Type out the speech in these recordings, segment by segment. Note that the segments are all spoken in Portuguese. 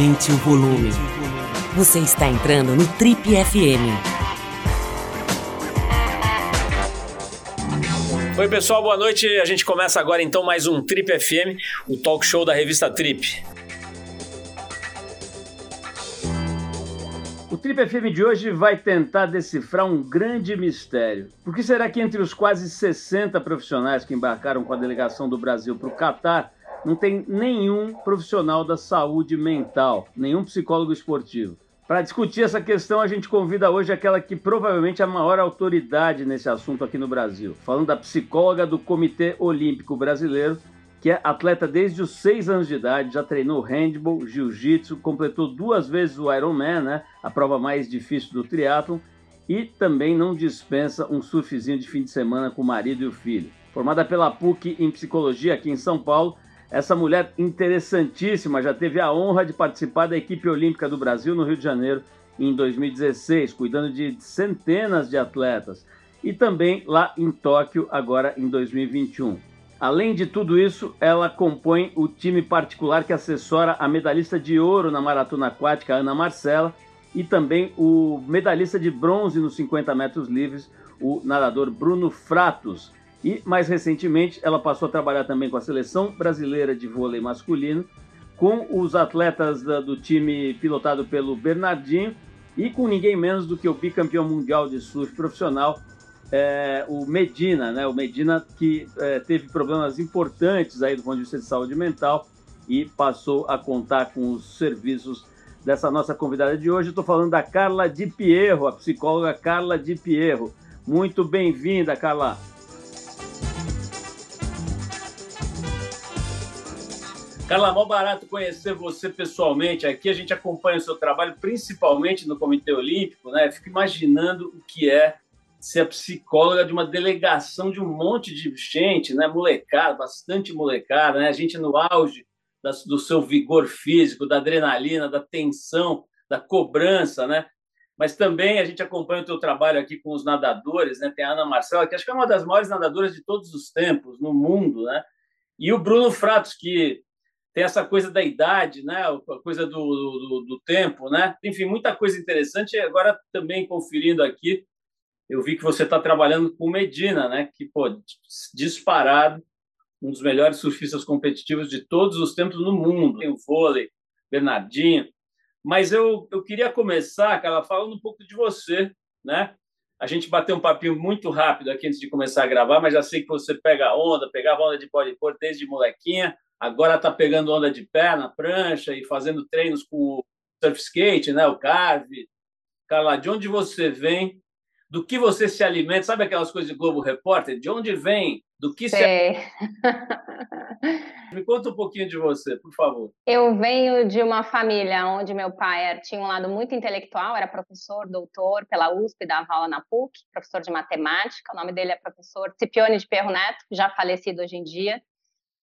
Aumente o volume. Você está entrando no Trip FM. Oi, pessoal, boa noite. A gente começa agora então mais um Trip FM, o talk show da revista Trip. O Trip FM de hoje vai tentar decifrar um grande mistério. Por que será que entre os quase 60 profissionais que embarcaram com a delegação do Brasil para o Catar, não tem nenhum profissional da saúde mental, nenhum psicólogo esportivo. Para discutir essa questão, a gente convida hoje aquela que provavelmente é a maior autoridade nesse assunto aqui no Brasil, falando da psicóloga do Comitê Olímpico Brasileiro, que é atleta desde os seis anos de idade, já treinou handball, jiu-jitsu, completou duas vezes o Ironman, né, a prova mais difícil do triatlon, e também não dispensa um surfzinho de fim de semana com o marido e o filho. Formada pela PUC em psicologia aqui em São Paulo, essa mulher interessantíssima já teve a honra de participar da equipe olímpica do Brasil no Rio de Janeiro em 2016, cuidando de centenas de atletas, e também lá em Tóquio, agora em 2021. Além de tudo isso, ela compõe o time particular que assessora a medalhista de ouro na maratona aquática, Ana Marcela, e também o medalhista de bronze nos 50 metros livres, o nadador Bruno Fratos, e, mais recentemente, ela passou a trabalhar também com a seleção brasileira de vôlei masculino, com os atletas da, do time pilotado pelo Bernardinho e com ninguém menos do que o bicampeão mundial de surf profissional, é, o Medina, né? O Medina que é, teve problemas importantes aí do ponto de vista de saúde mental e passou a contar com os serviços dessa nossa convidada de hoje. Estou falando da Carla Di Pierro, a psicóloga Carla Di Pierro. Muito bem-vinda, Carla. Carla, mó barato conhecer você pessoalmente. Aqui a gente acompanha o seu trabalho, principalmente no Comitê Olímpico, né? Fico imaginando o que é ser a psicóloga de uma delegação de um monte de gente, né? Molecada, bastante molecada, né? A gente no auge do seu vigor físico, da adrenalina, da tensão, da cobrança, né? Mas também a gente acompanha o teu trabalho aqui com os nadadores, né? Tem a Ana Marcela, que acho que é uma das maiores nadadoras de todos os tempos no mundo, né? E o Bruno Fratos, que tem essa coisa da idade, né? a coisa do, do, do, tempo, né? enfim, muita coisa interessante. Agora, também conferindo aqui, eu vi que você está trabalhando com Medina, né? que, pô, disparado, um dos melhores surfistas competitivos de todos os tempos no mundo. Tem o vôlei, Bernardinho. Mas eu, eu queria começar, cara, falando um pouco de você, né? A gente bateu um papinho muito rápido aqui antes de começar a gravar, mas já sei que você pega onda, pegava onda de bodyboard desde molequinha, agora está pegando onda de pé na prancha e fazendo treinos com o surf skate, né? o carve. Carla, de onde você vem? Do que você se alimenta? Sabe aquelas coisas de Globo Repórter? De onde vem? Do que Sei. se Me conta um pouquinho de você, por favor. Eu venho de uma família onde meu pai tinha um lado muito intelectual, era professor, doutor pela USP, dava aula na PUC, professor de matemática. O nome dele é professor Cipione de Perro Neto, já falecido hoje em dia.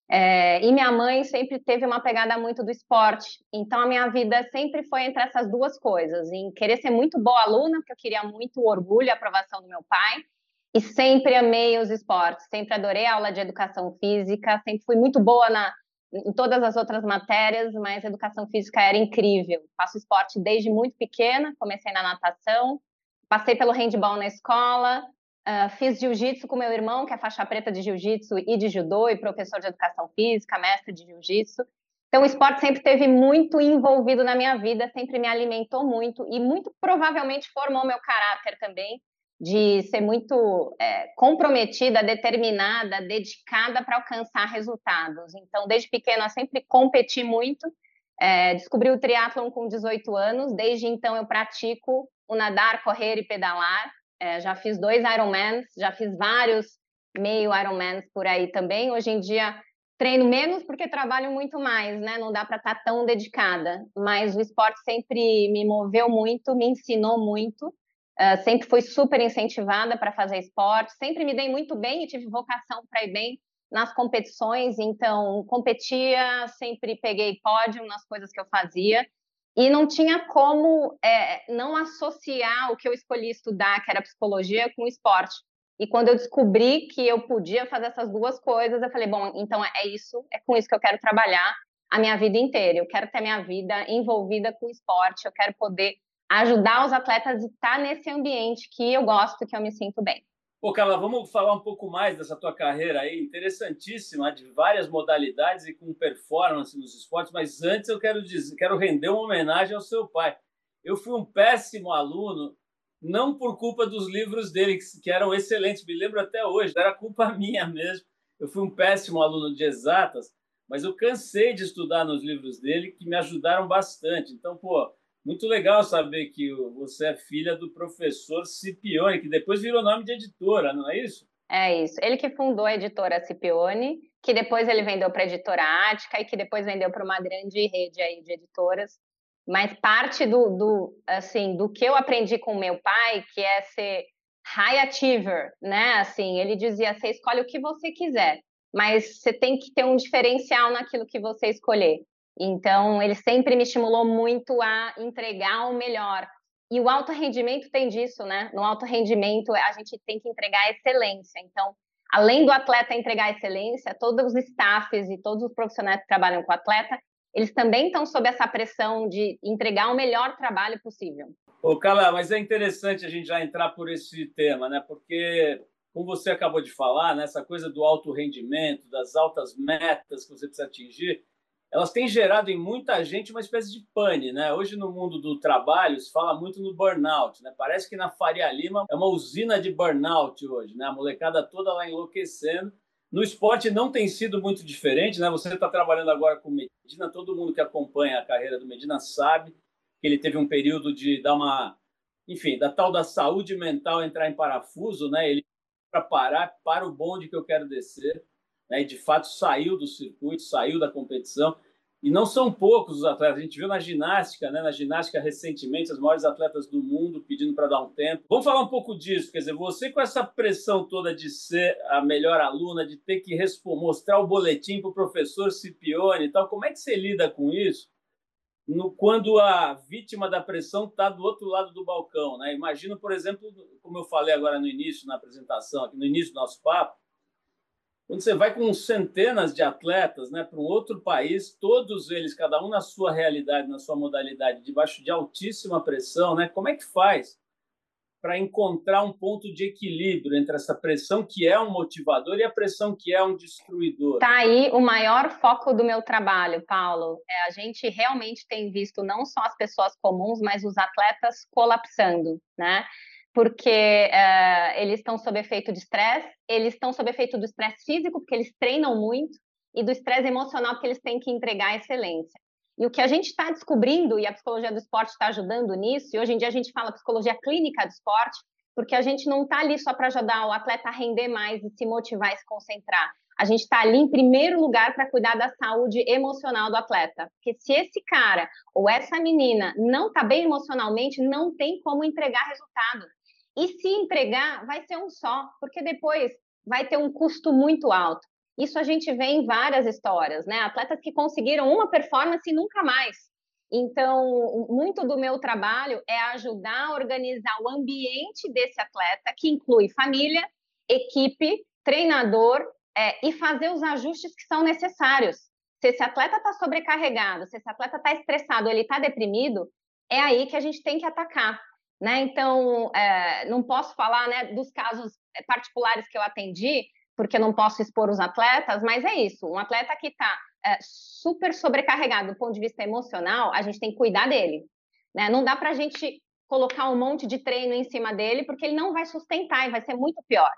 É, e minha mãe sempre teve uma pegada muito do esporte, então a minha vida sempre foi entre essas duas coisas, em querer ser muito boa aluna, porque eu queria muito o orgulho e a aprovação do meu pai, e sempre amei os esportes, sempre adorei a aula de educação física, sempre fui muito boa na, em todas as outras matérias, mas educação física era incrível. Faço esporte desde muito pequena, comecei na natação, passei pelo handball na escola, Uh, fiz jiu-jitsu com meu irmão, que é faixa preta de jiu-jitsu e de judô, e professor de educação física, mestre de jiu-jitsu. Então, o esporte sempre teve muito envolvido na minha vida, sempre me alimentou muito e muito provavelmente formou meu caráter também, de ser muito é, comprometida, determinada, dedicada para alcançar resultados. Então, desde pequena, sempre competi muito. É, descobri o triatlon com 18 anos, desde então eu pratico o nadar, correr e pedalar. É, já fiz dois Ironmans, já fiz vários meio Ironmans por aí também. Hoje em dia treino menos porque trabalho muito mais, né? Não dá para estar tá tão dedicada. Mas o esporte sempre me moveu muito, me ensinou muito. Uh, sempre fui super incentivada para fazer esporte, sempre me dei muito bem e tive vocação para ir bem nas competições, então competia, sempre peguei pódio nas coisas que eu fazia e não tinha como é, não associar o que eu escolhi estudar, que era psicologia, com esporte. E quando eu descobri que eu podia fazer essas duas coisas, eu falei, bom, então é isso, é com isso que eu quero trabalhar. a minha vida inteira. Eu quero ter minha vida envolvida com esporte, eu quero poder ajudar os atletas a estar nesse ambiente que eu gosto, que eu me sinto bem. Pô, Carla, vamos falar um pouco mais dessa tua carreira aí, interessantíssima, de várias modalidades e com performance nos esportes, mas antes eu quero dizer, quero render uma homenagem ao seu pai. Eu fui um péssimo aluno, não por culpa dos livros dele, que eram excelentes, me lembro até hoje, era culpa minha mesmo. Eu fui um péssimo aluno de exatas, mas eu cansei de estudar nos livros dele, que me ajudaram bastante. Então, pô, muito legal saber que você é filha do professor Cipione, que depois virou nome de editora, não é isso? É isso. Ele que fundou a editora Cipione, que depois ele vendeu para a editora Ática e que depois vendeu para uma grande rede aí de editoras. Mas parte do, do, assim, do que eu aprendi com meu pai, que é ser high achiever, né? Assim, ele dizia: você escolhe o que você quiser, mas você tem que ter um diferencial naquilo que você escolher. Então, ele sempre me estimulou muito a entregar o melhor. E o alto rendimento tem disso, né? No alto rendimento, a gente tem que entregar excelência. Então, além do atleta entregar excelência, todos os staffs e todos os profissionais que trabalham com o atleta, eles também estão sob essa pressão de entregar o melhor trabalho possível. Ô, Carla, mas é interessante a gente já entrar por esse tema, né? Porque, como você acabou de falar, né, essa coisa do alto rendimento, das altas metas que você precisa atingir, elas têm gerado em muita gente uma espécie de pane, né? Hoje no mundo do trabalho se fala muito no burnout, né? Parece que na Faria Lima é uma usina de burnout hoje, né? A molecada toda lá enlouquecendo. No esporte não tem sido muito diferente, né? Você está trabalhando agora com Medina, todo mundo que acompanha a carreira do Medina sabe que ele teve um período de dar uma, enfim, da tal da saúde mental entrar em parafuso, né? Ele para parar, para o bonde que eu quero descer né, e de fato saiu do circuito, saiu da competição. E não são poucos os atletas. A gente viu na ginástica, né, na ginástica recentemente, os maiores atletas do mundo pedindo para dar um tempo. Vamos falar um pouco disso. Quer dizer, você com essa pressão toda de ser a melhor aluna, de ter que mostrar o boletim para o professor Cipione e tal, como é que você lida com isso? No, quando a vítima da pressão está do outro lado do balcão. Né? Imagino, por exemplo, como eu falei agora no início, na apresentação, no início do nosso papo, quando você vai com centenas de atletas né, para um outro país, todos eles, cada um na sua realidade, na sua modalidade, debaixo de altíssima pressão, né, como é que faz para encontrar um ponto de equilíbrio entre essa pressão que é um motivador e a pressão que é um destruidor? Está aí o maior foco do meu trabalho, Paulo. É, a gente realmente tem visto não só as pessoas comuns, mas os atletas colapsando, né? Porque uh, eles estão sob efeito de estresse, eles estão sob efeito do estresse físico, porque eles treinam muito, e do estresse emocional, porque eles têm que entregar excelência. E o que a gente está descobrindo, e a psicologia do esporte está ajudando nisso, e hoje em dia a gente fala psicologia clínica do esporte, porque a gente não está ali só para ajudar o atleta a render mais e se motivar e se concentrar. A gente está ali em primeiro lugar para cuidar da saúde emocional do atleta. Porque se esse cara ou essa menina não está bem emocionalmente, não tem como entregar resultado. E se entregar, vai ser um só, porque depois vai ter um custo muito alto. Isso a gente vê em várias histórias, né? Atletas que conseguiram uma performance e nunca mais. Então, muito do meu trabalho é ajudar a organizar o ambiente desse atleta, que inclui família, equipe, treinador, é, e fazer os ajustes que são necessários. Se esse atleta está sobrecarregado, se esse atleta está estressado, ele está deprimido, é aí que a gente tem que atacar. Né? Então, é, não posso falar né, dos casos eh, particulares que eu atendi, porque não posso expor os atletas, mas é isso. Um atleta que está é, super sobrecarregado do ponto de vista emocional, a gente tem que cuidar dele. Né? Não dá para a gente colocar um monte de treino em cima dele, porque ele não vai sustentar e vai ser muito pior.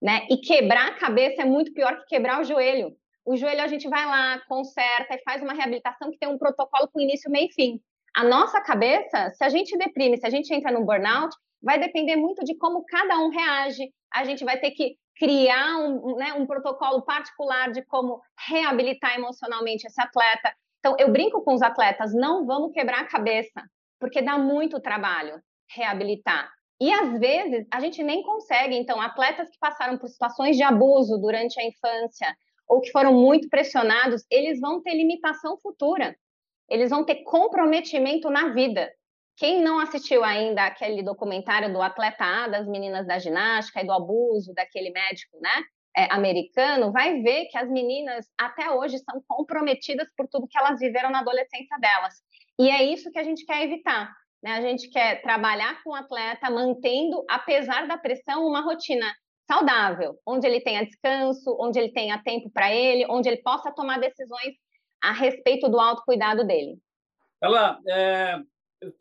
Né? E quebrar a cabeça é muito pior que quebrar o joelho. O joelho a gente vai lá, conserta e faz uma reabilitação que tem um protocolo com início, meio e fim. A nossa cabeça, se a gente deprime, se a gente entra no burnout, vai depender muito de como cada um reage. A gente vai ter que criar um, né, um protocolo particular de como reabilitar emocionalmente esse atleta. Então, eu brinco com os atletas, não vamos quebrar a cabeça, porque dá muito trabalho reabilitar. E às vezes a gente nem consegue. Então, atletas que passaram por situações de abuso durante a infância ou que foram muito pressionados, eles vão ter limitação futura eles vão ter comprometimento na vida. Quem não assistiu ainda aquele documentário do atleta A, das meninas da ginástica e do abuso daquele médico, né? é, americano, vai ver que as meninas até hoje são comprometidas por tudo que elas viveram na adolescência delas. E é isso que a gente quer evitar. Né? A gente quer trabalhar com o atleta, mantendo, apesar da pressão, uma rotina saudável, onde ele tenha descanso, onde ele tenha tempo para ele, onde ele possa tomar decisões a respeito do autocuidado dele. Ela, é,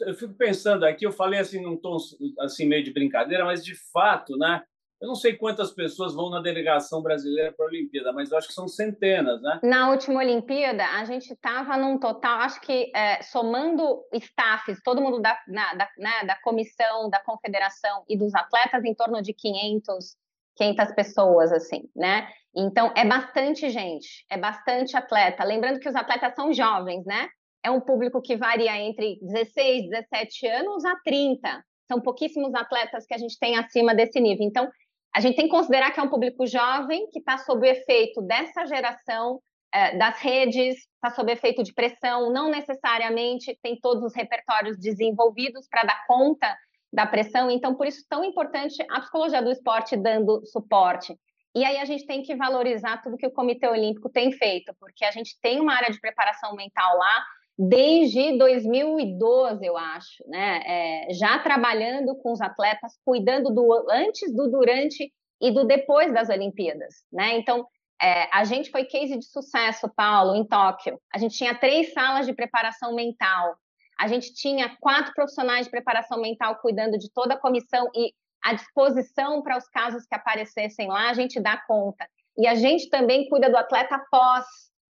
eu, fico pensando aqui, eu falei assim num tom assim meio de brincadeira, mas de fato, né? Eu não sei quantas pessoas vão na delegação brasileira para a Olimpíada, mas eu acho que são centenas, né? Na última Olimpíada, a gente estava num total, acho que é, somando staffs, todo mundo da, na, da, né, da comissão, da confederação e dos atletas, em torno de 500, 500 pessoas, assim, né? Então, é bastante gente, é bastante atleta. Lembrando que os atletas são jovens, né? É um público que varia entre 16, 17 anos a 30. São pouquíssimos atletas que a gente tem acima desse nível. Então, a gente tem que considerar que é um público jovem que está sob o efeito dessa geração é, das redes, está sob efeito de pressão, não necessariamente tem todos os repertórios desenvolvidos para dar conta da pressão. Então, por isso, tão importante a psicologia do esporte dando suporte. E aí a gente tem que valorizar tudo que o Comitê Olímpico tem feito, porque a gente tem uma área de preparação mental lá desde 2012, eu acho, né? É, já trabalhando com os atletas, cuidando do antes, do durante e do depois das Olimpíadas, né? Então, é, a gente foi case de sucesso, Paulo, em Tóquio. A gente tinha três salas de preparação mental. A gente tinha quatro profissionais de preparação mental cuidando de toda a comissão e à disposição para os casos que aparecessem lá, a gente dá conta. E a gente também cuida do atleta pós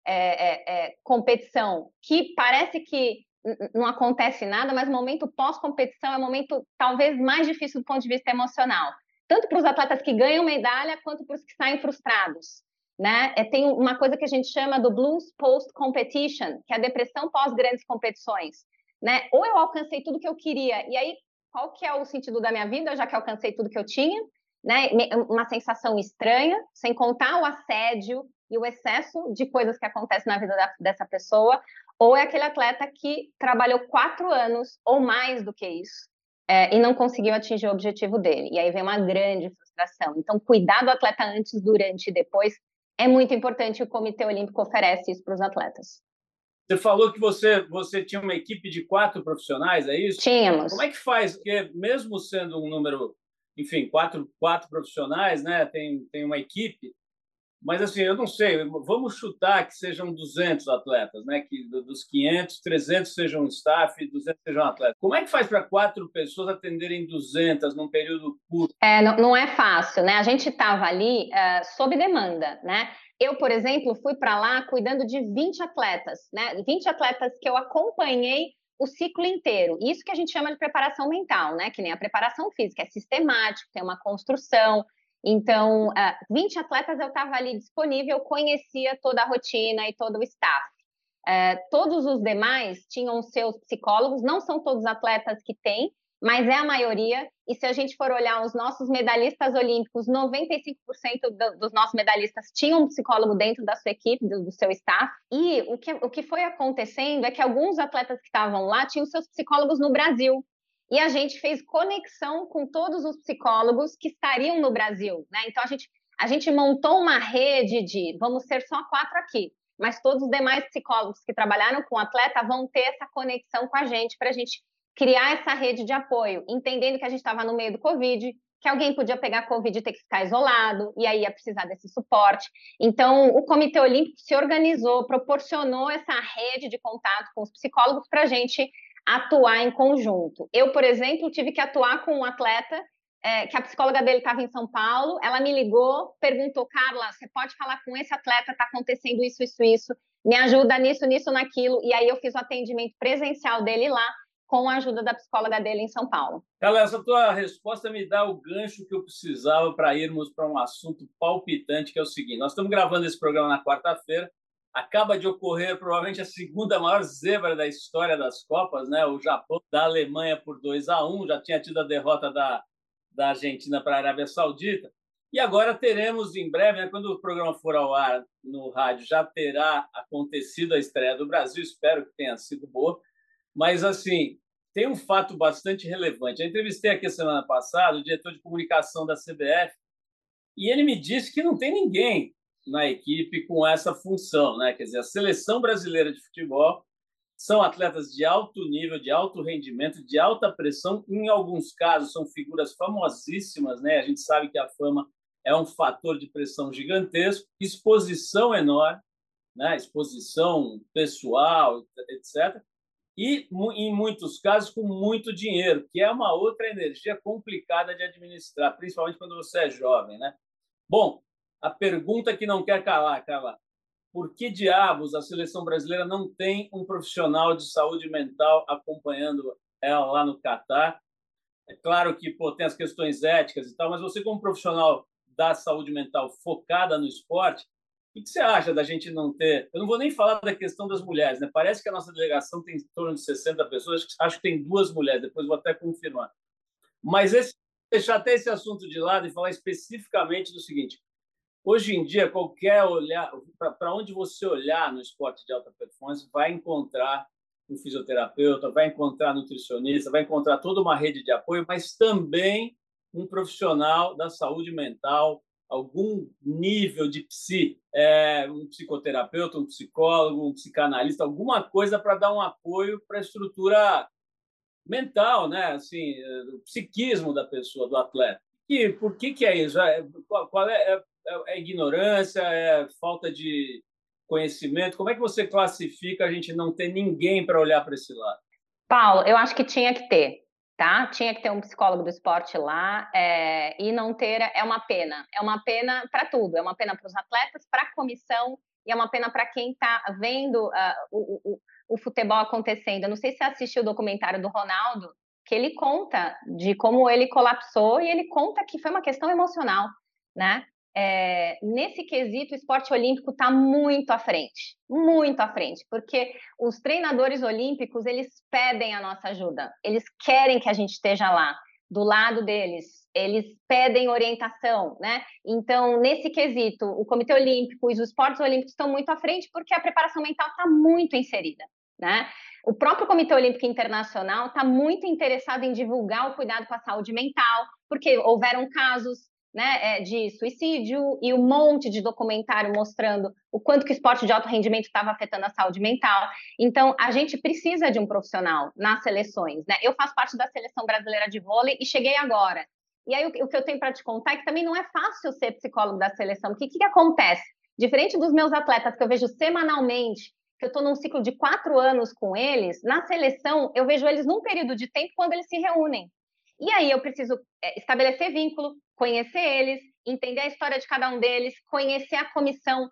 é, é, é, competição, que parece que não acontece nada, mas o momento pós-competição é o momento talvez mais difícil do ponto de vista emocional, tanto para os atletas que ganham medalha quanto para os que saem frustrados. Né? É, tem uma coisa que a gente chama do blues post-competition, que é a depressão pós grandes competições. Né? Ou eu alcancei tudo que eu queria, e aí qual que é o sentido da minha vida, já que alcancei tudo que eu tinha? Né? Uma sensação estranha, sem contar o assédio, e o excesso de coisas que acontecem na vida da, dessa pessoa, ou é aquele atleta que trabalhou quatro anos ou mais do que isso é, e não conseguiu atingir o objetivo dele. E aí vem uma grande frustração. Então, cuidar do atleta antes, durante e depois é muito importante. O Comitê Olímpico oferece isso para os atletas. Você falou que você, você tinha uma equipe de quatro profissionais, é isso? Tínhamos. Como é que faz? Porque mesmo sendo um número, enfim, quatro, quatro profissionais, né? Tem, tem uma equipe. Mas, assim, eu não sei, vamos chutar que sejam 200 atletas, né? Que dos 500, 300 sejam staff, 200 sejam atletas. Como é que faz para quatro pessoas atenderem 200 num período curto? É, não, não é fácil, né? A gente estava ali uh, sob demanda, né? Eu, por exemplo, fui para lá cuidando de 20 atletas, né? 20 atletas que eu acompanhei o ciclo inteiro. Isso que a gente chama de preparação mental, né? Que nem a preparação física, é sistemático, tem uma construção, então, uh, ah, 20 atletas eu estava ali disponível, conhecia toda a rotina e todo o staff. Uh, todos os demais tinham seus psicólogos, não são todos atletas que têm, mas é a maioria. E se a gente for olhar os nossos medalhistas olímpicos, 95% do, dos nossos medalhistas tinham um psicólogo dentro da sua equipe, do, do, seu staff. E o que, o que foi acontecendo é que alguns atletas que estavam lá tinham seus psicólogos no Brasil e a gente fez conexão com todos os psicólogos que estariam no Brasil, né? Então a gente a gente montou uma rede de vamos ser só quatro aqui, mas todos os demais psicólogos que trabalharam com o atleta vão ter essa conexão com a gente para a gente criar essa rede de apoio, entendendo que a gente estava no meio do Covid, que alguém podia pegar Covid e ter que ficar isolado, e aí ia precisar desse suporte. Então, o Comitê Olímpico se organizou, proporcionou essa rede de contato com os psicólogos para a gente atuar em conjunto. Eu, por exemplo, tive que atuar com um atleta é, que a psicóloga dele estava em São Paulo, ela me ligou, perguntou, Carla, você pode falar com esse atleta, está acontecendo isso, isso, isso, me ajuda nisso, nisso, naquilo, e aí eu fiz o atendimento presencial dele lá, com a ajuda da psicóloga dele em São Paulo. Carla, essa tua resposta me dá o gancho que eu precisava para irmos para um assunto palpitante, que é o seguinte, nós estamos gravando esse programa na quarta-feira, acaba de ocorrer provavelmente a segunda maior zebra da história das Copas, né? O Japão da Alemanha por 2 a 1, já tinha tido a derrota da, da Argentina para a Arábia Saudita. E agora teremos em breve, né, quando o programa for ao ar no rádio, já terá acontecido a estreia do Brasil, espero que tenha sido boa. Mas, assim, tem um fato bastante relevante. Eu entrevistei aqui semana passada o diretor de comunicação da CBF, E ele me disse que não tem ninguém na equipe com essa função, né? Quer dizer, a seleção brasileira de futebol são atletas de alto nível, de alto rendimento, de alta pressão. Em alguns casos, são figuras famosíssimas, né? A gente sabe que a fama é um fator de pressão gigantesco, exposição enorme, né? exposição pessoal, etc. E, em muitos casos, com muito dinheiro, que é uma outra energia complicada de administrar, principalmente quando você é jovem. Né? Bom, a pergunta que não quer calar, Carla, por que diabos a seleção brasileira não tem um profissional de saúde mental acompanhando ela lá no Catar? É claro que pô, tem as questões éticas e tal, mas você, como profissional da saúde mental focada no esporte, o que você acha da gente não ter? Eu não vou nem falar da questão das mulheres, né? Parece que a nossa delegação tem em torno de 60 pessoas, acho que tem duas mulheres, depois vou até confirmar. Mas esse, deixar até esse assunto de lado e falar especificamente do seguinte: Hoje em dia, qualquer olhar, para onde você olhar no esporte de alta performance, vai encontrar um fisioterapeuta, vai encontrar nutricionista, vai encontrar toda uma rede de apoio, mas também um profissional da saúde mental, algum nível de psi, é, um psicoterapeuta, um psicólogo, um psicanalista, alguma coisa para dar um apoio para a estrutura mental, né? Assim, o psiquismo da pessoa, do atleta. E por que que é isso? É, qual é, é é, ignorância, é falta de conhecimento? Como é que você classifica a gente não ter ninguém para olhar para esse lado? Paulo, eu acho que tinha que ter, tá? Tinha que ter um psicólogo do esporte lá é, e não ter é uma pena. É uma pena para tudo. É uma pena para os atletas, para a comissão e é uma pena para quem está vendo uh, o, o, o futebol acontecendo. Eu não sei se você assistiu o documentário do Ronaldo, que ele conta de como ele colapsou e ele conta que foi uma questão emocional, né? É, nesse quesito, o esporte olímpico está muito à frente, muito à frente, porque os treinadores olímpicos eles pedem a nossa ajuda, eles querem que a gente esteja lá, do lado deles, eles pedem orientação, né? Então, nesse quesito, o Comitê Olímpico e os esportes olímpicos estão muito à frente porque a preparação mental está muito inserida, né? O próprio Comitê Olímpico Internacional está muito interessado em divulgar o cuidado com a saúde mental, porque houveram casos né, é, de suicídio e um monte de documentário mostrando o quanto que esporte de alto rendimento estava afetando a saúde mental. Então, a gente precisa de um profissional nas seleções. Né? Eu faço parte da seleção brasileira de vôlei e cheguei agora. E aí, o que eu tenho para te contar é que também não é fácil ser psicólogo da seleção. O que, que acontece? Diferente dos meus atletas que eu vejo semanalmente, que eu estou num ciclo de quatro anos com eles, na seleção eu vejo eles num período de tempo quando eles se reúnem. E aí eu preciso é, estabelecer vínculo, conhecer eles, entender a história de cada um deles, conhecer a comissão,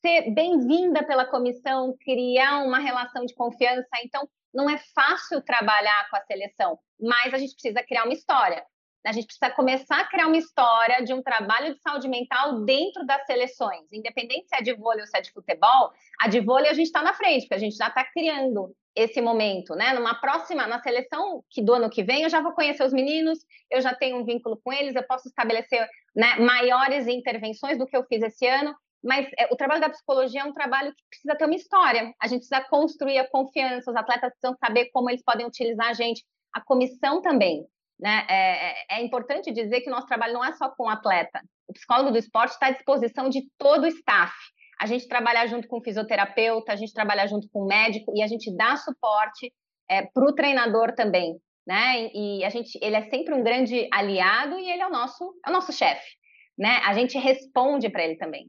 ser bem-vinda pela comissão, criar uma relação de confiança. Então, não é fácil trabalhar com a seleção, mas a gente precisa criar uma história. A gente precisa começar a criar uma história de um trabalho de saúde mental dentro das seleções. Independente se é de vôlei ou se é de futebol, a de vôlei a gente está na frente, porque a gente já está criando esse momento, né? Numa próxima, na seleção que do ano que vem, eu já vou conhecer os meninos, eu já tenho um vínculo com eles, eu posso estabelecer né, maiores intervenções do que eu fiz esse ano. Mas é, o trabalho da psicologia é um trabalho que precisa ter uma história. A gente precisa construir a confiança, os atletas precisam saber como eles podem utilizar a gente, a comissão também. Né? É, é, é importante dizer que o nosso trabalho não é só com o atleta. O psicólogo do esporte está à disposição de todo o staff a gente trabalhar junto com o fisioterapeuta, a gente trabalhar junto com o médico e a gente dá suporte é, para o treinador também, né? E a gente, ele é sempre um grande aliado e ele é o nosso, é o nosso chefe, né? A gente responde para ele também.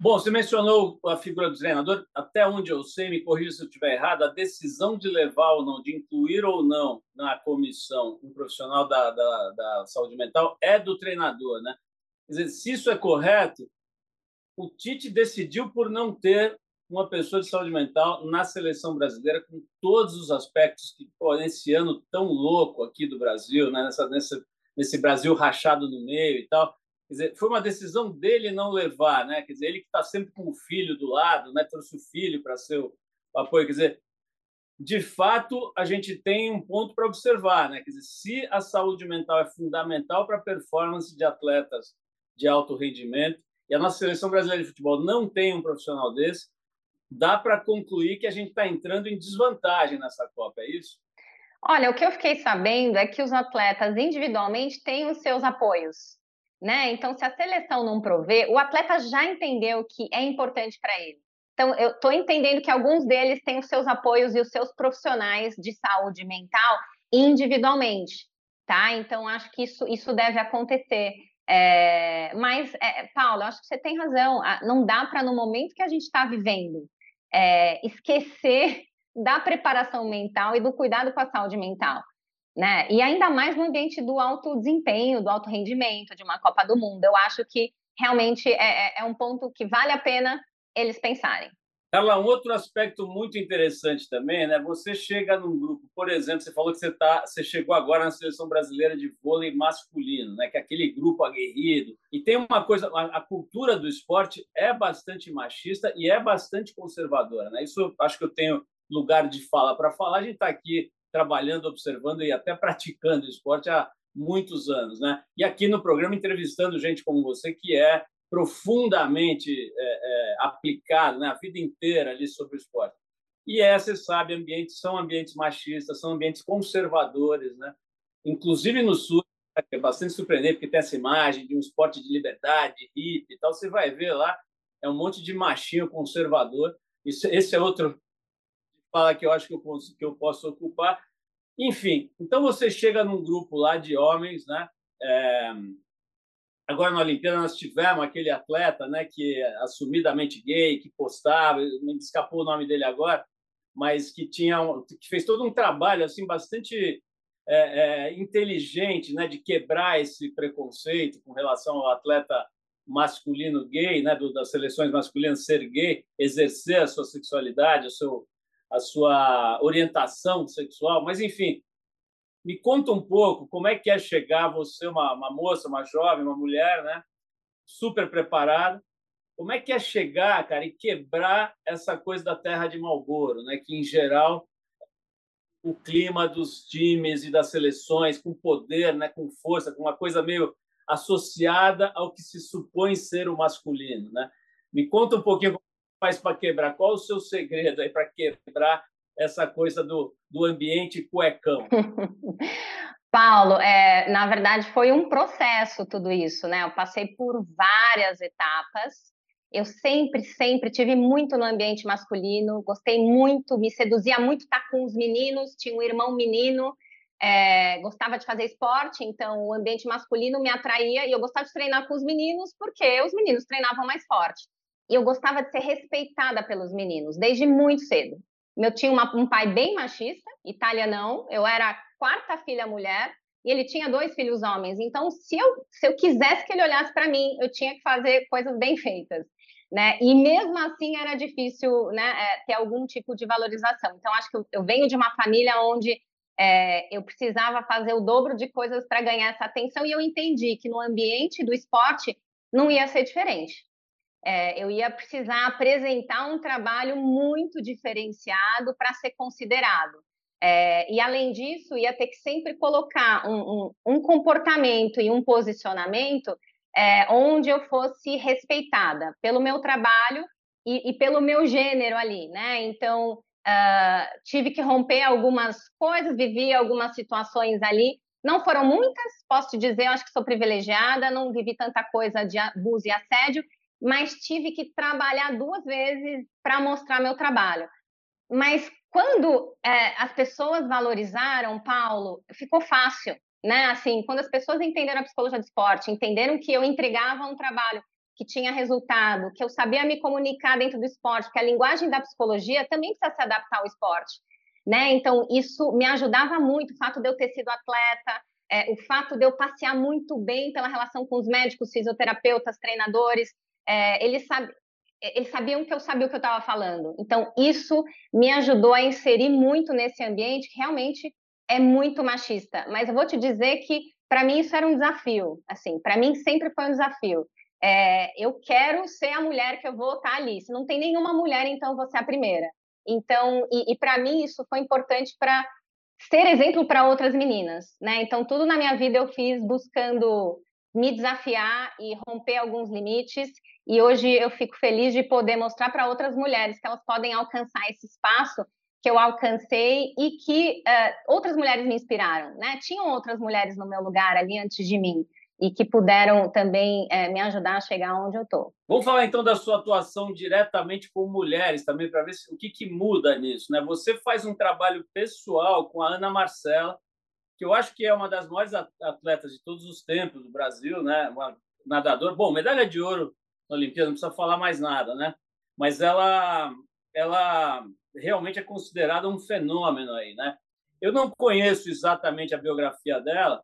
Bom, você mencionou a figura do treinador. Até onde eu sei, me corrija se eu estiver errado, a decisão de levar ou não, de incluir ou não na comissão um profissional da, da, da saúde mental é do treinador, né? Quer dizer, se isso é correto, o Tite decidiu por não ter uma pessoa de saúde mental na seleção brasileira com todos os aspectos que pô, nesse ano tão louco aqui do Brasil, né? Nessa, nesse, Brasil rachado no meio e tal. Quer dizer, foi uma decisão dele não levar, né? Quer dizer, ele que está sempre com o filho do lado, né? Trouxe o filho para ser o apoio. Quer dizer, de fato, a gente tem um ponto para observar, né? Quer dizer, se a saúde mental é fundamental para a performance de atletas de alto rendimento, e a nossa seleção brasileira de futebol não tem um profissional desse, dá para concluir que a gente está entrando em desvantagem nessa Copa, é isso? Olha, o que eu fiquei sabendo é que os atletas individualmente têm os seus apoios. né? Então, se a seleção não provê, o atleta já entendeu que é importante para ele. Então, eu estou entendendo que alguns deles têm os seus apoios e os seus profissionais de saúde mental individualmente, tá? Então, acho que isso, isso deve acontecer. É, mas, é, Paulo, acho que você tem razão. Não dá para, no momento que a gente está vivendo, é, esquecer da preparação mental e do cuidado com a saúde mental. Né? E ainda mais no ambiente do alto desempenho, do alto rendimento, de uma Copa do Mundo. Eu acho que realmente é, é, é um ponto que vale a pena eles pensarem. Carla, um outro aspecto muito interessante também, né? Você chega num grupo, por exemplo, você falou que você, tá, você chegou agora na seleção brasileira de vôlei masculino, né? Que é aquele grupo aguerrido. E tem uma coisa, a, a cultura do esporte é bastante machista e é bastante conservadora, né? Isso acho que eu tenho lugar de fala para falar. A gente está aqui trabalhando, observando e até praticando esporte há muitos anos, né? E aqui no programa entrevistando gente como você que é profundamente é, é, aplicado né, vida inteira ali sobre o esporte. E é, você sabe, ambientes são ambientes machistas, são ambientes conservadores, né? Inclusive no sul, é bastante surpreendente porque tem essa imagem de um esporte de liberdade, hippie e tal. Você vai ver lá, é um monte de machinho conservador. Isso, esse é outro fala que eu acho que eu, que eu posso ocupar. Enfim, então você chega num grupo lá de homens, né? É, Agora, na Olimpíada, nós tivemos aquele atleta né, que assumidamente gay, que postava, me escapou o nome dele agora, mas que tinha que fez todo um trabalho assim bastante é, é, inteligente né, de quebrar esse preconceito com relação ao atleta masculino gay, né, do, das seleções masculinas ser gay, exercer a sua sexualidade, a, seu, a sua orientação sexual, mas enfim, me conta um pouco como é que é chegar você, uma, uma moça, uma jovem, uma mulher, né? Super preparada. Como é que é chegar, cara, e quebrar essa coisa da terra de Malboro, né? Que em geral o clima dos times e das seleções com poder, né? Com força, com uma coisa meio associada ao que se supõe ser o masculino, né? Me conta um pouquinho como faz para quebrar. Qual o seu segredo aí para quebrar essa coisa do, do ambiente cuecão? Paulo, é, na verdade foi um processo tudo isso, né? Eu passei por várias etapas. Eu sempre, sempre tive muito no ambiente masculino, gostei muito, me seduzia muito estar com os meninos. Tinha um irmão menino, é, gostava de fazer esporte, então o ambiente masculino me atraía e eu gostava de treinar com os meninos porque os meninos treinavam mais forte. E eu gostava de ser respeitada pelos meninos desde muito cedo. Eu tinha uma, um pai bem machista, italianão, eu era a quarta filha mulher, e ele tinha dois filhos homens. Então, se eu, se eu quisesse que ele olhasse para mim, eu tinha que fazer coisas bem feitas. Né? E mesmo assim era difícil né, é, ter algum tipo de valorização. Então, acho que eu, eu venho de uma família onde é, eu precisava fazer o dobro de coisas para ganhar essa atenção, e eu entendi que no ambiente do esporte não ia ser diferente é, eu ia precisar apresentar um trabalho muito diferenciado para ser considerado. É, e, além disso, ia ter que sempre colocar um, um, um comportamento e um posicionamento é, onde eu fosse respeitada pelo meu trabalho e, e pelo meu gênero ali, né? Então, uh, tive que romper algumas coisas, vivi algumas situações ali. Não foram muitas, posso te dizer, eu acho que sou privilegiada, não vivi tanta coisa de abuso e assédio, mas tive que trabalhar duas vezes para mostrar meu trabalho. Mas quando é, as pessoas valorizaram, Paulo, ficou fácil, né? Assim, quando as pessoas entenderam a psicologia do esporte, entenderam que eu entregava um trabalho que tinha resultado, que eu sabia me comunicar dentro do esporte, que a linguagem da psicologia também precisa se adaptar ao esporte, né? Então isso me ajudava muito, o fato de eu ter sido atleta, é, o fato de eu passear muito bem pela relação com os médicos, fisioterapeutas, treinadores, é, eles, sab... eles sabiam que eu sabia o que eu estava falando. Então, isso me ajudou a inserir muito nesse ambiente que realmente é muito machista. Mas eu vou te dizer que, para mim, isso era um desafio. Assim, para mim, sempre foi um desafio. É, eu quero ser a mulher que eu vou estar ali. Se não tem nenhuma mulher, então você é a primeira. Então, e, e para mim isso foi importante para ser exemplo para outras meninas, né? Então, tudo na minha vida eu fiz buscando me desafiar e romper alguns limites. E hoje eu fico feliz de poder mostrar para outras mulheres que elas podem alcançar esse espaço que eu alcancei e que uh, outras mulheres me inspiraram, né? Tinham outras mulheres no meu lugar ali antes de mim. e que puderam também é, me ajudar a chegar onde eu estou. Vamos falar então da sua atuação diretamente com mulheres também, para ver se, o que, que muda nisso. Né? Você faz um trabalho pessoal com a Ana Marcela, que eu acho que é uma das maiores atletas de todos os tempos do Brasil, né? uma nadadora. Bom, medalha de ouro na Olimpíada, não precisa falar mais nada, né? mas ela, ela realmente é considerada um fenômeno aí. Né? Eu não conheço exatamente a biografia dela,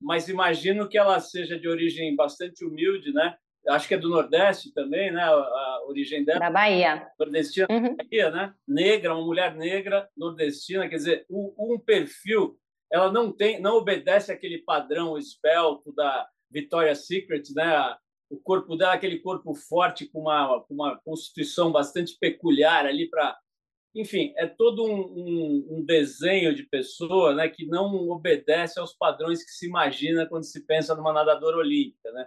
mas imagino que ela seja de origem bastante humilde, né? Acho que é do Nordeste também, né? A origem dela. Da Bahia. Nordestina, uhum. Bahia, né? Negra, uma mulher negra, nordestina, quer dizer, um, perfil. Ela não tem, não obedece aquele padrão esbelto da Victoria's Secret, né? O corpo dela, aquele corpo forte com uma, com uma constituição bastante peculiar ali para enfim, é todo um, um, um, desenho de pessoa né, que não obedece aos padrões que se imagina quando se pensa numa nadadora olímpica. Né?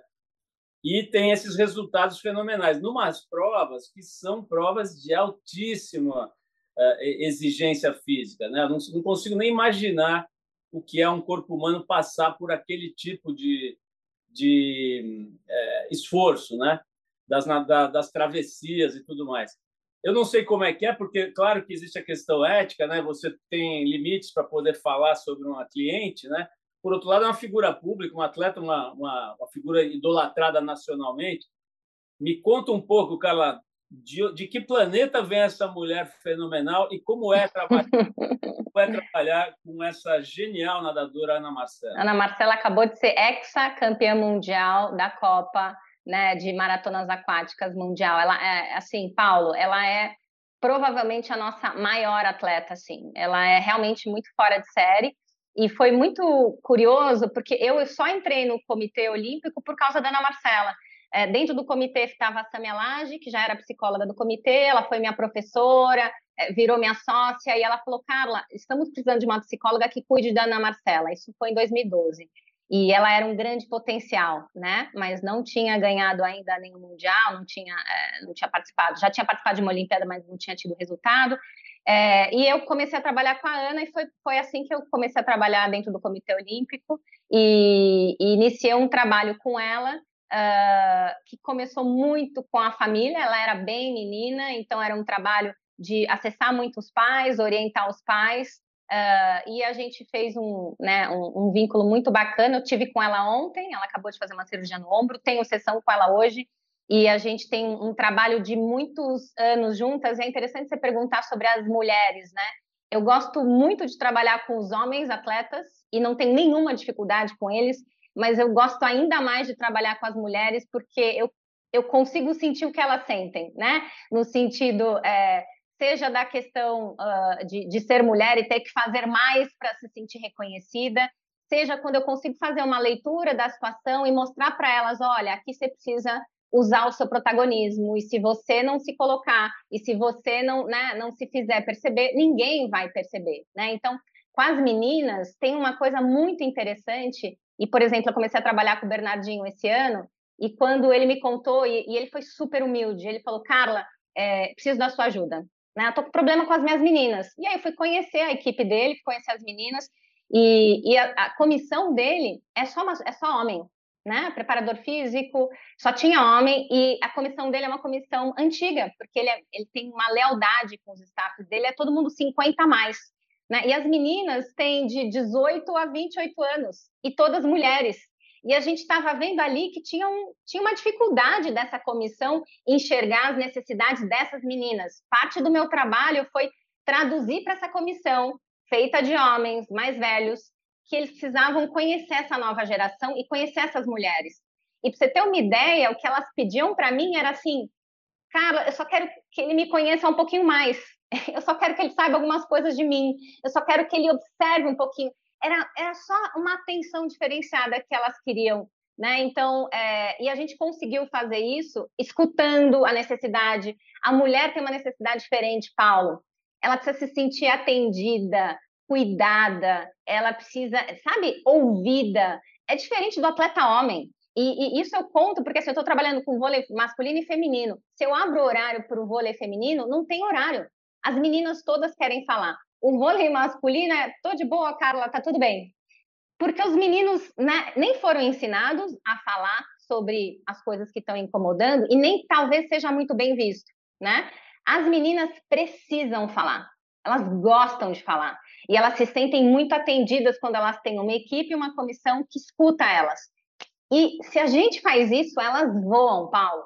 E tem esses resultados fenomenais. Numas provas que são provas de altíssima uh, exigência física. Né? Não, não, consigo nem imaginar o que é um corpo humano passar por aquele tipo de, de uh, esforço, né? das, da, das travessias e tudo mais. Eu não sei como é que é, porque claro que existe a questão ética, né? Você tem limites para poder falar sobre uma cliente, né? Por outro lado, é uma figura pública, um atleta, uma, uma, uma figura idolatrada nacionalmente. Me conta um pouco, Carla, de, de, que planeta vem essa mulher fenomenal e como é trabalhar, como é trabalhar com essa genial nadadora Ana Marcela? Ana Marcela acabou de ser ex-campeã mundial da Copa né, de maratonas aquáticas mundial. Ela é, assim, Paulo, ela é provavelmente a nossa maior atleta, assim. Ela é realmente muito fora de série. E foi muito curioso, porque eu só entrei no Comitê Olímpico por causa da Ana Marcela. É, dentro do comitê estava a Samia Lage, que já era psicóloga do comitê, ela foi minha professora, é, virou minha sócia, e ela falou, Carla, estamos precisando de uma psicóloga que cuide da Ana Marcela. Isso foi em 2012 e ela era um grande potencial, né? Mas não tinha ganhado ainda nenhum mundial, não tinha, é, não tinha participado. Já tinha participado de uma Olimpíada, mas não tinha tido resultado. É, e eu comecei a trabalhar com a Ana e foi, foi assim que eu comecei a trabalhar dentro do Comitê Olímpico e, e iniciei um trabalho com ela uh, que começou muito com a família. Ela era bem menina, então era um trabalho de acessar muitos pais, orientar os pais Uh, e a gente fez um, né, um, um, vínculo muito bacana. Eu tive com ela ontem, ela acabou de fazer uma cirurgia no ombro, tenho sessão com ela hoje, e a gente tem um, um trabalho de muitos anos juntas. É interessante você perguntar sobre as mulheres, né? Eu gosto muito de trabalhar com os homens atletas e não tenho nenhuma dificuldade com eles, mas eu gosto ainda mais de trabalhar com as mulheres porque eu, eu consigo sentir o que elas sentem, né? No sentido. É, seja da questão uh, de, de ser mulher e ter que fazer mais para se sentir reconhecida, seja quando eu consigo fazer uma leitura da situação e mostrar para elas, olha, aqui você precisa usar o seu protagonismo e se você não se colocar e se você não, né, não se fizer perceber, ninguém vai perceber, né? Então, com as meninas tem uma coisa muito interessante e, por exemplo, eu comecei a trabalhar com o Bernardinho esse ano e quando ele me contou e, e ele foi super humilde, ele falou, Carla, é, preciso da sua ajuda né? Eu tô com problema com as minhas meninas. E aí fui conhecer a equipe dele, conhecer as meninas, e, e a, a, comissão dele é só, uma, é só homem, né? Preparador físico, só tinha homem, e a comissão dele é uma comissão antiga, porque ele, é, ele tem uma lealdade com os staffs dele, é todo mundo 50 a mais. Né? E as meninas têm de 18 a 28 anos, e todas mulheres. E a gente estava vendo ali que tinha, um, tinha uma dificuldade dessa comissão enxergar as necessidades dessas meninas. Parte do meu trabalho foi traduzir para essa comissão, feita de homens mais velhos, que eles precisavam conhecer essa nova geração e conhecer essas mulheres. E para você ter uma ideia, o que elas pediam para mim era assim: cara, eu só quero que ele me conheça um pouquinho mais. Eu só quero que ele saiba algumas coisas de mim. Eu só quero que ele observe um pouquinho era, era só uma atenção diferenciada que elas queriam, né? Então, é, e a gente conseguiu fazer isso escutando a necessidade. A mulher tem uma necessidade diferente, Paulo. Ela precisa se sentir atendida, cuidada, ela precisa, sabe, ouvida. É diferente do atleta homem. E, e isso eu conto porque assim, eu estou trabalhando com vôlei masculino e feminino. Se eu abro horário para o vôlei feminino, não tem horário. As meninas todas querem falar. O vôlei masculino é, tô de boa, Carla, tá tudo bem. porque os meninos né, nem foram ensinados a falar sobre as coisas que estão incomodando e nem talvez seja muito bem visto, né? As meninas precisam falar, elas gostam de falar e elas se sentem muito atendidas quando elas têm uma equipe uma comissão que escuta elas. E se a gente faz isso, elas voam, Paulo.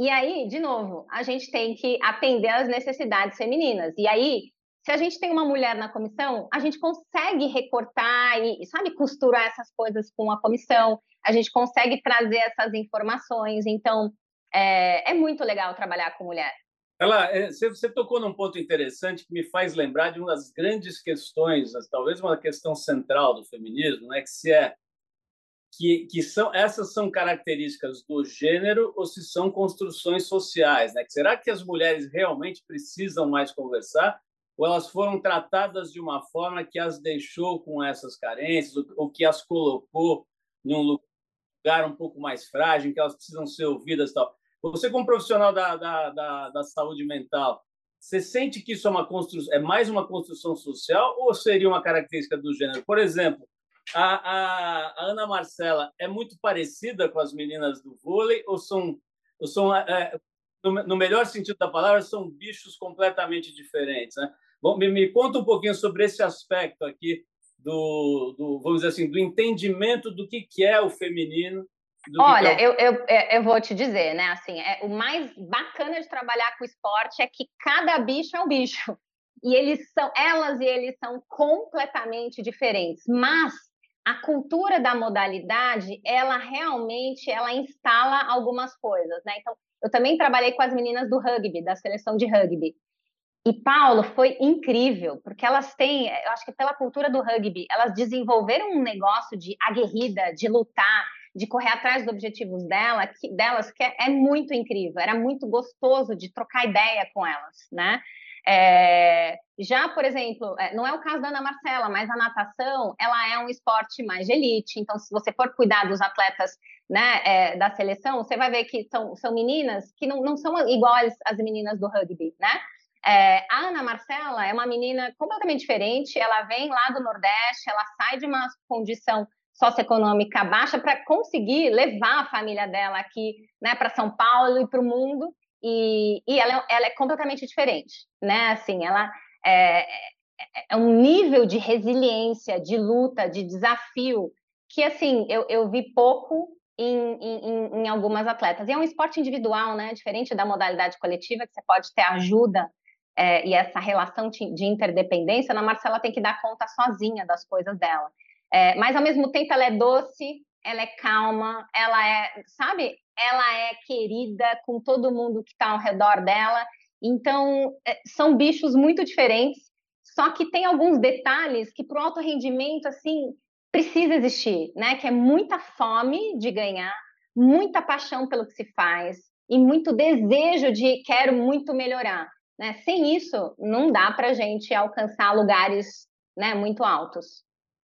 E aí, de novo, a gente tem que atender às necessidades femininas. E aí, se a gente tem uma mulher na comissão, a gente consegue recortar e, sabe, costurar essas coisas com a comissão, a gente consegue trazer essas informações. Então, é, é muito legal trabalhar com mulher. Ela, é, você tocou num ponto interessante que me faz lembrar de uma das grandes questões, talvez uma questão central do feminismo, né, que se é que, que são essas são características do gênero ou se são construções sociais, né? Será que as mulheres realmente precisam mais conversar ou elas foram tratadas de uma forma que as deixou com essas carências ou que as colocou num lugar um pouco mais frágil, que elas precisam ser ouvidas, tal? Você como profissional da, da, da, da saúde mental, você sente que isso é uma construção, é mais uma construção social ou seria uma característica do gênero? Por exemplo, a, a, a, Ana Marcela é muito parecida com as meninas do vôlei ou são, ou são é, no, no, melhor sentido da palavra, são bichos completamente diferentes? Né? Bom, me, me conta um pouquinho sobre esse aspecto aqui do, do, vamos dizer assim, do entendimento do que, que é o feminino. Olha, que é o... eu, eu, é, eu vou te dizer, né? Assim, é, o mais bacana de trabalhar com esporte é que cada bicho é um bicho. E eles são, elas e eles são completamente diferentes. Mas a cultura da modalidade, ela realmente, ela instala algumas coisas, né? Então, eu também trabalhei com as meninas do rugby, da seleção de rugby. E Paulo foi incrível, porque elas têm, eu acho que pela cultura do rugby, elas desenvolveram um negócio de aguerrida, de lutar, de correr atrás dos objetivos dela, que, delas, que é, é muito incrível. Era muito gostoso de trocar ideia com elas, né? É, já, por exemplo, é, não é o caso da Ana Marcela, mas a natação, ela é um esporte mais de elite. Então, se você for cuidar dos atletas né, é, da seleção, você vai ver que são, são meninas que não, não são iguais às meninas do rugby, né? É, a Ana Marcela é uma menina completamente diferente. Ela vem lá do Nordeste, ela sai de uma condição socioeconômica baixa para conseguir levar a família dela aqui, né, para São Paulo e para o mundo. E, e ela, ela, é completamente diferente, né? Assim, ela é, é, é, um nível de resiliência, de luta, de desafio que, assim, eu, eu vi pouco em, em, em, algumas atletas. E é um esporte individual, né? Diferente da modalidade coletiva, que você pode ter ajuda é, e essa relação de interdependência. Na Marcela tem que dar conta sozinha das coisas dela. É, mas, ao mesmo tempo, ela é doce, ela é calma, ela é, sabe? ela é querida com todo mundo que está ao redor dela. Então, é, são bichos muito diferentes, só que tem alguns detalhes que para o alto rendimento, assim, precisa existir, né? Que é muita fome de ganhar, muita paixão pelo que se faz e muito desejo de quero muito melhorar. Né? Sem isso, não dá para a gente alcançar lugares né, muito altos.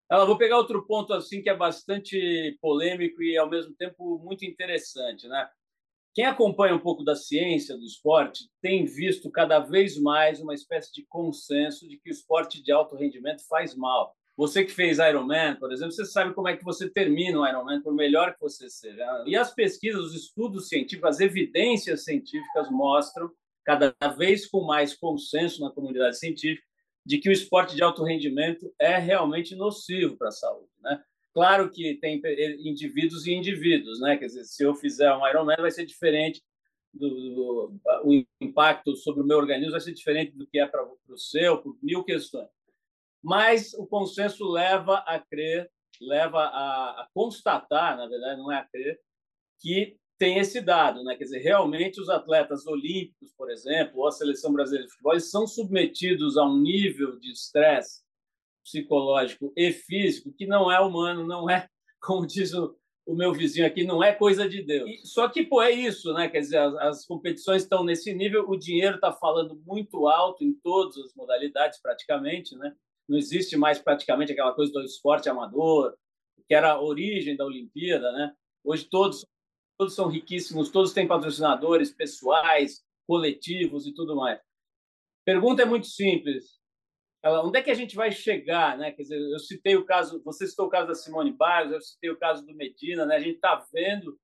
Ela, vou pegar outro ponto assim que é bastante polêmico e ao mesmo tempo muito interessante, né? Quem acompanha um pouco da ciência do esporte tem visto cada vez mais uma espécie de consenso de que o esporte de alto rendimento faz mal. Você que fez Ironman, por exemplo, você sabe como é que você termina o Ironman, por melhor que você seja. E as pesquisas, os estudos científicos, as evidências científicas mostram, cada vez com mais consenso na comunidade científica, de que o esporte de alto rendimento é realmente nocivo para a saúde, né? Claro que tem indivíduos e indivíduos, né? Quer dizer, se eu fizer um Ironman vai ser diferente do, do, o impacto sobre o meu organismo vai ser diferente do que é para o seu, por mil questões. Mas o consenso leva a crer, leva a, a constatar, na verdade, não é a crer, que tem esse dado, né? Quer dizer, realmente os atletas olímpicos, por exemplo, ou a seleção brasileira de futebol, são submetidos a um nível de estresse psicológico e físico que não é humano, não é, como diz o, o meu vizinho aqui, não é coisa de Deus. E, só que, pô, é isso, né? Quer dizer, as, as competições estão nesse nível, o dinheiro está falando muito alto em todas as modalidades, praticamente, né? Não existe mais praticamente aquela coisa do esporte amador, que era a origem da Olimpíada, né? Hoje todos todos são riquíssimos, todos têm patrocinadores pessoais, coletivos e tudo mais. Pergunta é muito simples. onde é que a gente vai chegar, né? Quer dizer, eu citei o caso, você citou o caso da Simone Biles, eu citei o caso do Medina, né? A gente está vendo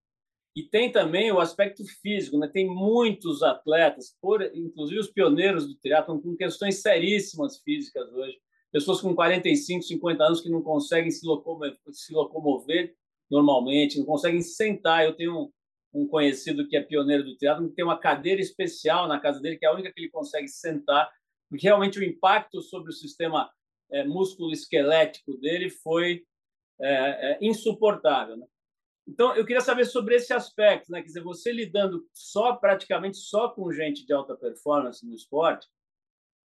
e tem também o aspecto físico, né? Tem muitos atletas, por, inclusive os pioneiros do triatlo, com questões seríssimas físicas hoje. Pessoas com 45, 50 anos que não conseguem se locomover, se locomover normalmente, não conseguem sentar. Eu tenho um, um conhecido que é pioneiro do triatlo, que tem uma cadeira especial na casa dele, que é a única que ele consegue sentar porque realmente o impacto sobre o sistema é, músculo-esquelético dele foi é, é, insuportável. Né? Então, eu queria saber sobre esse aspecto, né? Quer dizer, você lidando só, praticamente só com gente de alta performance no esporte,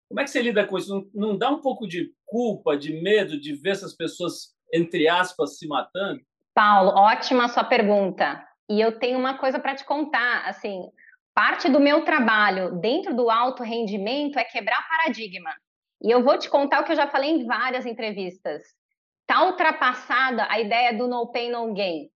como é que você lida com isso? Não, não dá um pouco de culpa, de medo de ver essas pessoas, entre aspas, se matando? Paulo, ótima sua pergunta. E eu tenho uma coisa para te contar. Assim, Parte do meu trabalho dentro do alto rendimento é quebrar paradigma. E eu vou te contar o que eu já falei em várias entrevistas. Está ultrapassada a ideia do no pain, no gain.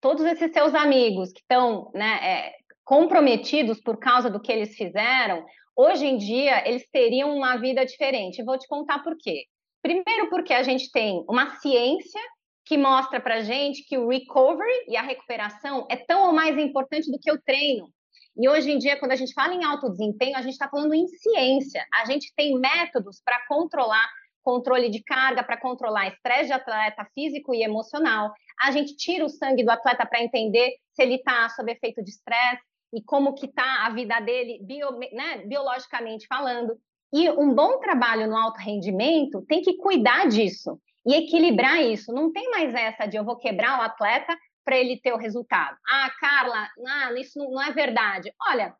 Todos esses seus amigos que estão né, é, comprometidos por causa do que eles fizeram, hoje em dia eles teriam uma vida diferente. vou te contar por quê. Primeiro, porque a gente tem uma ciência que mostra para gente que o recovery e a recuperação é tão ou mais importante do que o treino. E hoje em dia, quando a gente fala em alto desempenho, a gente está falando em ciência. A gente tem métodos para controlar controle de carga, para controlar estresse de atleta físico e emocional. A gente tira o sangue do atleta para entender se ele está sob efeito de estresse e como que está a vida dele bio, né, biologicamente falando. E um bom trabalho no alto rendimento tem que cuidar disso e equilibrar isso. Não tem mais essa de eu vou quebrar o atleta para ele ter o resultado. Ah, Carla, ah, isso não é verdade. Olha,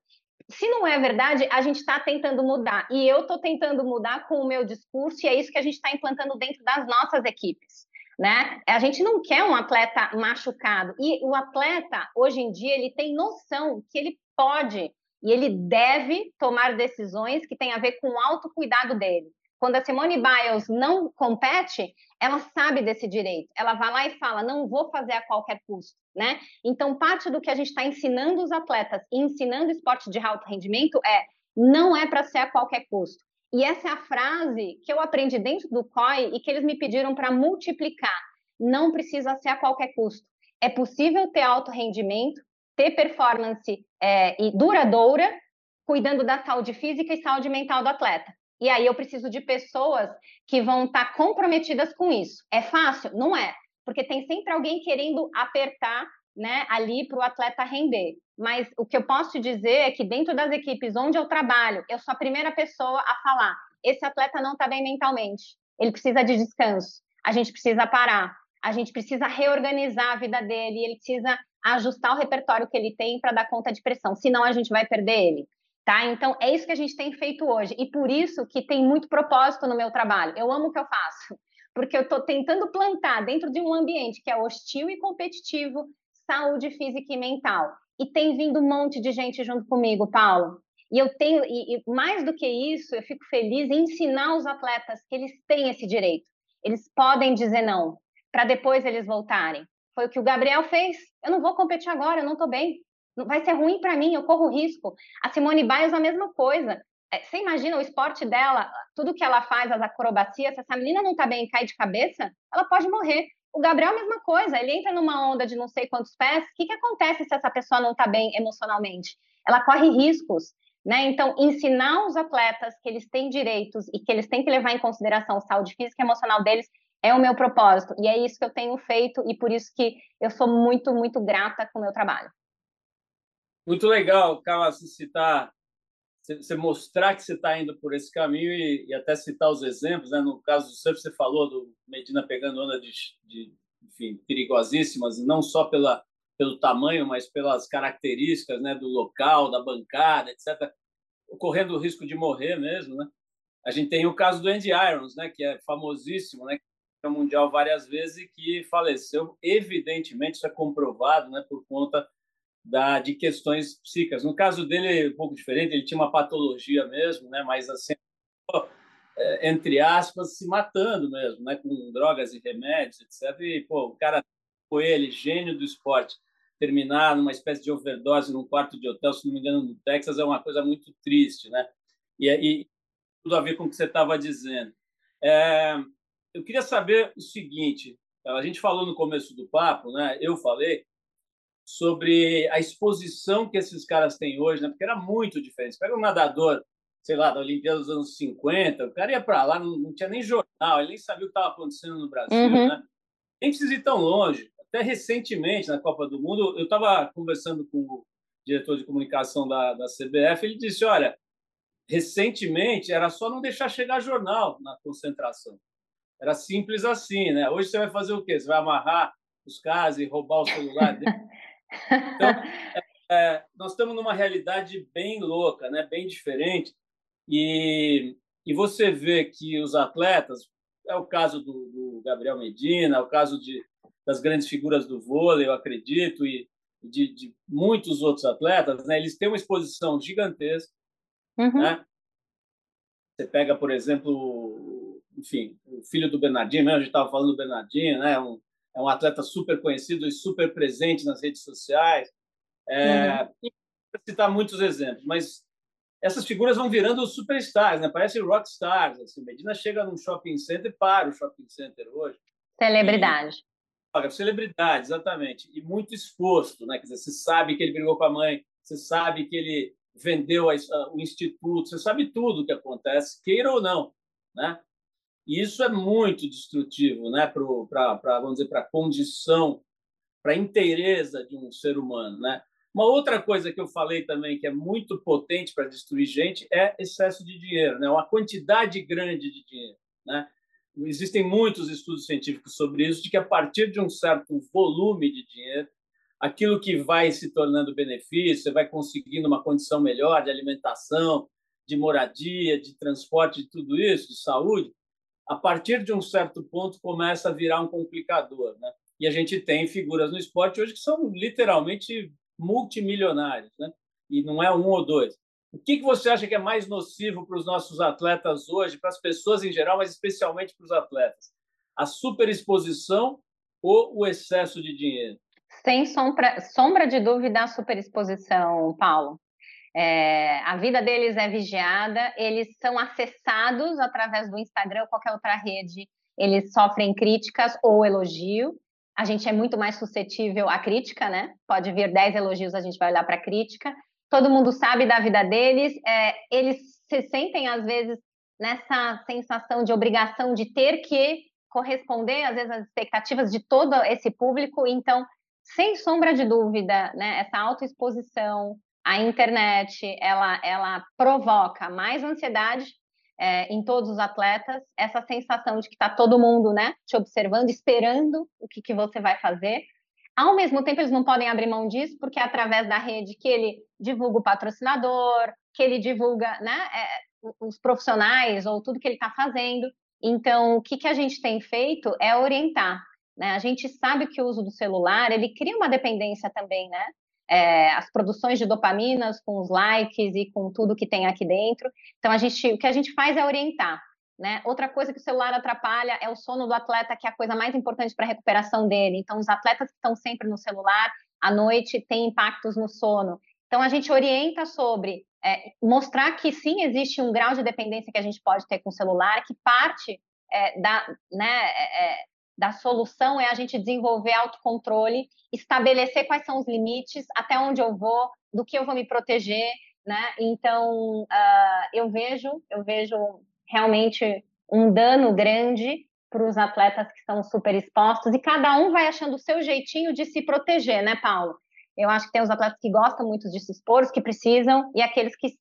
se não é verdade, a gente está tentando mudar. E eu estou tentando mudar com o meu discurso, e é isso que a gente está implantando dentro das nossas equipes. Né? A gente não quer um atleta machucado. E o atleta, hoje em dia, ele tem noção que ele pode e ele deve tomar decisões que têm a ver com o autocuidado dele. Quando a Simone Biles não compete, ela sabe desse direito. Ela vai lá e fala: não vou fazer a qualquer custo, né? Então, parte do que a gente está ensinando os atletas e ensinando esporte de alto rendimento é: não é para ser a qualquer custo. E essa é a frase que eu aprendi dentro do COI e que eles me pediram para multiplicar. Não precisa ser a qualquer custo. É possível ter alto rendimento, ter performance é, e duradoura, cuidando da saúde física e saúde mental do atleta. E aí eu preciso de pessoas que vão estar tá comprometidas com isso. É fácil? Não é, porque tem sempre alguém querendo apertar né, ali para o atleta render. Mas o que eu posso te dizer é que dentro das equipes onde eu trabalho, eu sou a primeira pessoa a falar: esse atleta não está bem mentalmente, ele precisa de descanso, a gente precisa parar, a gente precisa reorganizar a vida dele, ele precisa ajustar o repertório que ele tem para dar conta de pressão, senão a gente vai perder ele. Tá? Então, é isso que a gente tem feito hoje. E por isso que tem muito propósito no meu trabalho. Eu amo o que eu faço. Porque eu estou tentando plantar dentro de um ambiente que é hostil e competitivo, saúde física e mental. E tem vindo um monte de gente junto comigo, Paulo. E eu tenho, e, e mais do que isso, eu fico feliz em ensinar os atletas que eles têm esse direito. Eles podem dizer não, para depois eles voltarem. Foi o que o Gabriel fez. Eu não vou competir agora, eu não estou bem vai ser ruim para mim, eu corro risco. A Simone Biles a mesma coisa. É, você imagina o esporte dela, tudo que ela faz, as acrobacias, se essa menina não tá bem e cai de cabeça, ela pode morrer. O Gabriel, a mesma coisa, ele entra numa onda de não sei quantos pés, o que, que acontece se essa pessoa não tá bem emocionalmente? Ela corre riscos, né? Então, ensinar os atletas que eles têm direitos e que eles têm que levar em consideração a saúde física e emocional deles é o meu propósito. E é isso que eu tenho feito e por isso que eu sou muito, muito grata com o meu trabalho. Muito legal, Carla, você citar, você mostrar que você está indo por esse caminho e, e, até citar os exemplos. Né? No caso do surf, você falou do Medina pegando onda de, de enfim, perigosíssimas, não só pela, pelo tamanho, mas pelas características né, do local, da bancada, etc., correndo o risco de morrer mesmo. Né? A gente tem o caso do Andy Irons, né, que é famosíssimo, né, que mundial várias vezes e que faleceu. Evidentemente, isso é comprovado né, por conta da, de questões psíquicas. No caso dele, um pouco diferente, ele tinha uma patologia mesmo, né? mas assim, é, entre aspas, se matando mesmo, né? com drogas e remédios, etc. E, pô, o cara foi ele, gênio do esporte, terminar numa espécie de overdose num quarto de hotel, se não me engano, no Texas, é uma coisa muito triste, né? E, e tudo a ver com o que você estava dizendo. É, eu queria saber o seguinte: a gente falou no começo do papo, né? Eu falei sobre a exposição que esses caras têm hoje, né? Porque era muito diferente. Pega um nadador, sei lá, da Olimpíada dos anos 50, o cara ia para lá, não, não, tinha nem jornal, ele nem sabia o que estava acontecendo no Brasil, uhum. né? Nem precisa ir tão longe. Até recentemente, na Copa do Mundo, eu estava conversando com o diretor de comunicação da, da CBF, ele disse, olha, recentemente era só não deixar chegar jornal na concentração. Era simples assim, né? Hoje você vai fazer o quê? Você vai amarrar os caras e roubar o celular dele? Então, é, é, nós estamos numa realidade bem louca, né? bem diferente. E, e você vê que os atletas, é o caso do, do Gabriel Medina, é o caso de, das grandes figuras do vôlei, eu acredito, e de, de muitos outros atletas, né? eles têm uma exposição gigantesca. Uhum. Né? Você pega, por exemplo, enfim, o filho do Bernardinho, mesmo, a gente estava falando do Bernardinho, né? Um, é um atleta super conhecido e super presente nas redes sociais. É, uhum. citar muitos exemplos, mas essas figuras vão virando superstars, né? Parecem rockstars. Assim. Medina chega num shopping center e para o shopping center hoje. Celebridade. E, celebridade, exatamente. E muito exposto, né? Quer dizer, você sabe que ele brigou com a mãe, você sabe que ele vendeu a, a, o instituto, você sabe tudo o que acontece, queira ou não, né? E isso é muito destrutivo, né, para vamos dizer para a condição, para a inteireza de um ser humano, né? Uma outra coisa que eu falei também que é muito potente para destruir gente é excesso de dinheiro, né? Uma quantidade grande de dinheiro, né? Existem muitos estudos científicos sobre isso, de que a partir de um certo volume de dinheiro, aquilo que vai se tornando benefício, você vai conseguindo uma condição melhor de alimentação, de moradia, de transporte, de tudo isso, de saúde, a partir de um certo ponto começa a virar um complicador, né? E a gente tem figuras no esporte hoje que são literalmente multimilionários, né? E não é um ou dois. O que, que você acha que é mais nocivo para os nossos atletas hoje, para as pessoas em geral, mas especialmente para os atletas? A superexposição ou o excesso de dinheiro? Sem sombra, sombra de dúvida, a superexposição, Paulo. É, a vida deles é vigiada, eles são acessados através do Instagram ou qualquer outra rede, eles sofrem críticas ou elogio. A gente é muito mais suscetível à crítica, né? Pode vir 10 elogios, a gente vai olhar para a crítica. Todo mundo sabe da vida deles, é, eles se sentem, às vezes, nessa sensação de obrigação de ter que corresponder, às vezes, às expectativas de todo esse público. Então, sem sombra de dúvida, né, essa autoexposição, a internet ela, ela provoca mais ansiedade é, em todos os atletas, essa sensação de que está todo mundo né, te observando, esperando o que, que você vai fazer. Ao mesmo tempo, eles não podem abrir mão disso, porque é através da rede que ele divulga o patrocinador, que ele divulga né, é, os profissionais ou tudo que ele está fazendo. Então, o que, que a gente tem feito é orientar. Né? A gente sabe que o uso do celular ele cria uma dependência também, né? É, as produções de dopaminas com os likes e com tudo que tem aqui dentro. Então, a gente, o que a gente faz é orientar. Né? Outra coisa que o celular atrapalha é o sono do atleta, que é a coisa mais importante para a recuperação dele. Então, os atletas que estão sempre no celular, à noite, têm impactos no sono. Então, a gente orienta sobre é, mostrar que sim, existe um grau de dependência que a gente pode ter com o celular, que parte é, da, né, é, é da solução é a gente desenvolver autocontrole, estabelecer quais são os limites, até onde eu vou, do que eu vou me proteger, né? Então, uh, eu vejo, eu vejo realmente um dano grande para os atletas que estão super expostos e cada um vai achando o seu jeitinho de se proteger, né, Paulo? Eu acho que tem os atletas que gostam muito de se expor, os que precisam, e aqueles que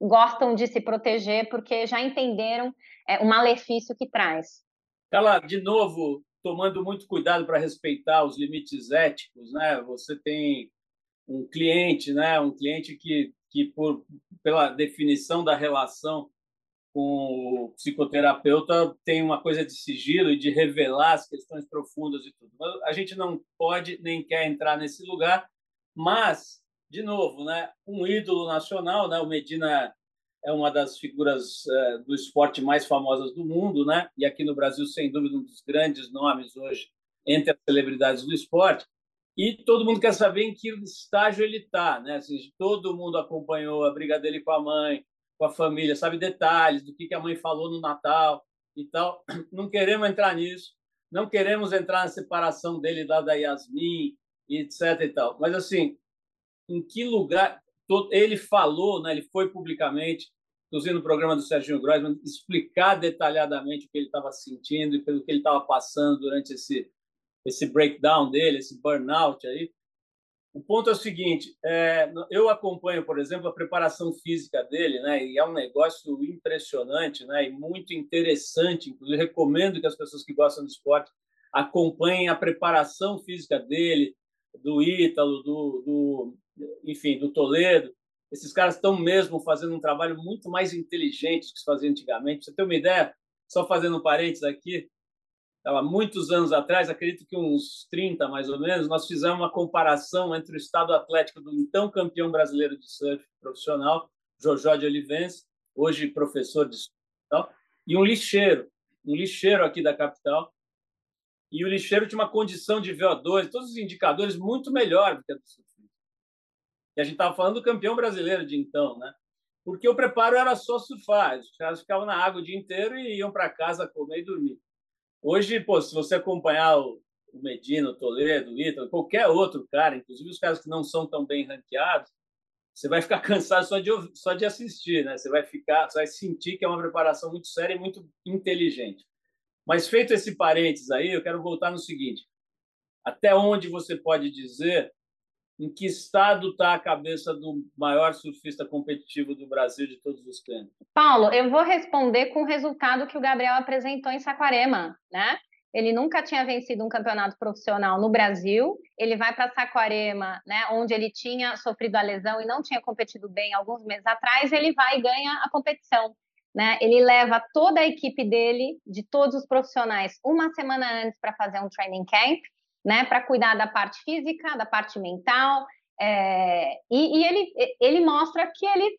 gostam de se proteger porque já entenderam é, o malefício que traz. Ela, de novo, tomando muito cuidado para respeitar os limites éticos, né? Você tem um cliente, né? Um cliente que, que por pela definição da relação com o psicoterapeuta tem uma coisa de sigilo e de revelar as questões profundas e tudo. A gente não pode nem quer entrar nesse lugar, mas de novo, né? Um ídolo nacional, né? O Medina é uma das figuras uh, do esporte mais famosas do mundo, né? E aqui no Brasil, sem dúvida, um dos grandes nomes hoje entre as celebridades do esporte. E todo mundo quer saber em que estágio ele está, né? Assim, todo mundo acompanhou a briga dele com a mãe, com a família, sabe detalhes do que, que a mãe falou no Natal, e tal. Não queremos entrar nisso, não queremos entrar na separação dele da, da Yasmin, etc. E tal. Mas, assim, em que lugar. Ele falou, né, ele foi publicamente, inclusive no programa do Serginho Grossman, explicar detalhadamente o que ele estava sentindo e pelo que ele estava passando durante esse, esse breakdown dele, esse burnout aí. O ponto é o seguinte: é, eu acompanho, por exemplo, a preparação física dele, né? E é um negócio impressionante, né? E muito interessante. Inclusive, recomendo que as pessoas que gostam do esporte acompanhem a preparação física dele, do Ítalo, do, do enfim, do Toledo. Esses caras estão mesmo fazendo um trabalho muito mais inteligente do que se fazia antigamente. Pra você ter uma ideia, só fazendo um parênteses aqui, há muitos anos atrás, acredito que uns 30 mais ou menos, nós fizemos uma comparação entre o estado atlético do então campeão brasileiro de surf profissional, Jojó de Olivense, hoje professor de surf, e um lixeiro, um lixeiro aqui da capital. E o lixeiro tinha uma condição de VO2, todos os indicadores muito melhor do que a do surfista. E a gente estava falando do campeão brasileiro de então, né? Porque o preparo era só surfar, os caras ficavam na água o dia inteiro e iam para casa comer e dormir. Hoje, pô, se você acompanhar o Medina, o Toledo, o Ítalo, qualquer outro cara, inclusive os caras que não são tão bem ranqueados, você vai ficar cansado só de, só de assistir, né? Você vai ficar, você vai sentir que é uma preparação muito séria e muito inteligente. Mas feito esse parênteses aí, eu quero voltar no seguinte: até onde você pode dizer em que estado está a cabeça do maior surfista competitivo do Brasil de todos os tempos? Paulo, eu vou responder com o resultado que o Gabriel apresentou em Saquarema, né? Ele nunca tinha vencido um campeonato profissional no Brasil. Ele vai para Saquarema, né, onde ele tinha sofrido a lesão e não tinha competido bem alguns meses atrás. Ele vai e ganha a competição. Né? Ele leva toda a equipe dele, de todos os profissionais, uma semana antes para fazer um training camp né, para cuidar da parte física, da parte mental, é, e, e, ele, ele mostra que ele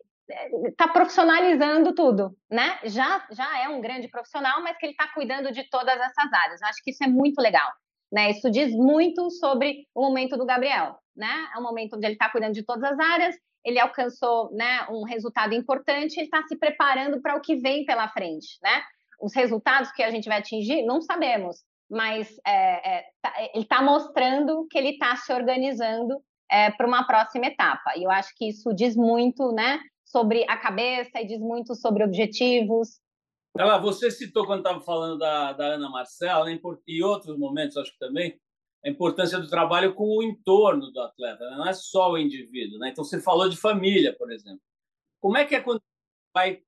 está é, profissionalizando tudo, né? Já, já é um grande profissional, mas que ele está cuidando de todas essas áreas. Eu acho que isso é muito legal, né? Isso diz muito sobre o momento do Gabriel, né? É um momento onde ele está cuidando de todas as áreas, ele alcançou, né, um resultado importante, ele está se preparando para o que vem pela frente, né? Os resultados que a gente vai atingir, não sabemos, mas é, é, tá, ele está mostrando que ele está se organizando é, para uma próxima etapa. E eu acho que isso diz muito né, sobre a cabeça e diz muito sobre objetivos. Ela, você citou quando estava falando da, da Ana Marcela, e outros momentos, acho que também, a importância do trabalho com o entorno do atleta, né? não é só o indivíduo. Né? Então, você falou de família, por exemplo. Como é que é quando vai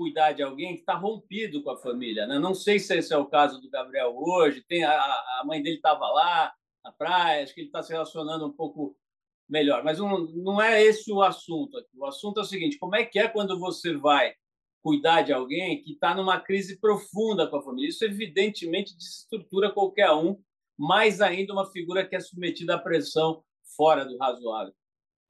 cuidar de alguém que está rompido com a família. Né? Não sei se esse é o caso do Gabriel hoje. Tem a, a mãe dele estava lá na praia, acho que ele está se relacionando um pouco melhor. Mas um, não é esse o assunto. Aqui. O assunto é o seguinte: como é que é quando você vai cuidar de alguém que está numa crise profunda com a família? Isso evidentemente desestrutura qualquer um, mais ainda uma figura que é submetida à pressão fora do razoável.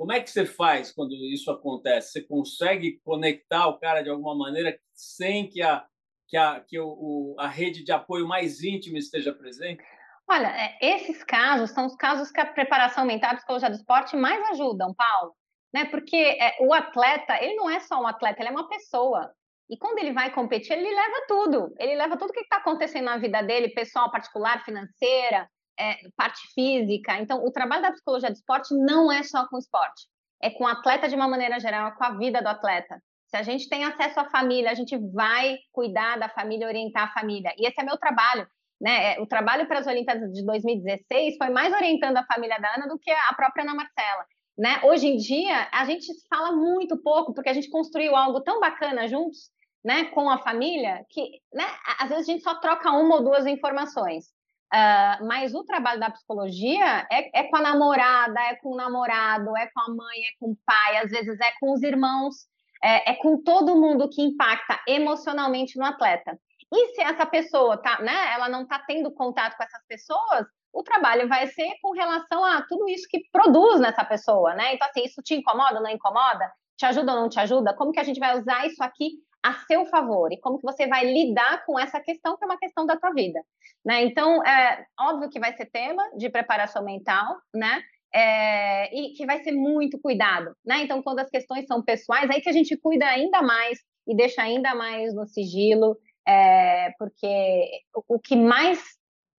Como é que você faz quando isso acontece? Você consegue conectar o cara de alguma maneira sem que a, que a, que o, a rede de apoio mais íntima esteja presente? Olha, é, esses casos são os casos que a preparação mental, a psicologia do esporte mais ajudam, Paulo. Né? Porque é, o atleta, ele não é só um atleta, ele é uma pessoa. E quando ele vai competir, ele leva tudo. Ele leva tudo o que está acontecendo na vida dele, pessoal, particular, financeira, é, parte física. Então, o trabalho da psicologia do esporte não é só com o esporte, é com o atleta de uma maneira geral, é com a vida do atleta. Se a gente tem acesso à família, a gente vai cuidar da família, orientar a família. E esse é meu trabalho. Né? É, o trabalho para as Olimpíadas de 2016 foi mais orientando a família da Ana do que a própria Ana Marcela. Né? Hoje em dia, a gente fala muito pouco, porque a gente construiu algo tão bacana juntos, né, com a família, que né, às vezes a gente só troca uma ou duas informações. Uh, mas o trabalho da psicologia é, é, com a namorada, é com o namorado, é com a mãe, é com o pai, às vezes é com os irmãos, é, é com todo mundo que impacta emocionalmente no atleta. E se essa pessoa tá, né, ela não está tendo contato com essas pessoas, o trabalho vai ser com relação a tudo isso que produz nessa pessoa, né? Então, assim, isso te incomoda, não incomoda? Te ajuda ou não te ajuda? Como que a gente vai usar isso aqui a seu favor e como que você vai lidar com essa questão que é uma questão da tua vida, né? Então, é óbvio que vai ser tema de preparação mental, né? É, e que vai ser muito cuidado, né? Então, quando as questões são pessoais, aí que a gente cuida ainda mais e deixa ainda mais no sigilo. é, porque o, o que mais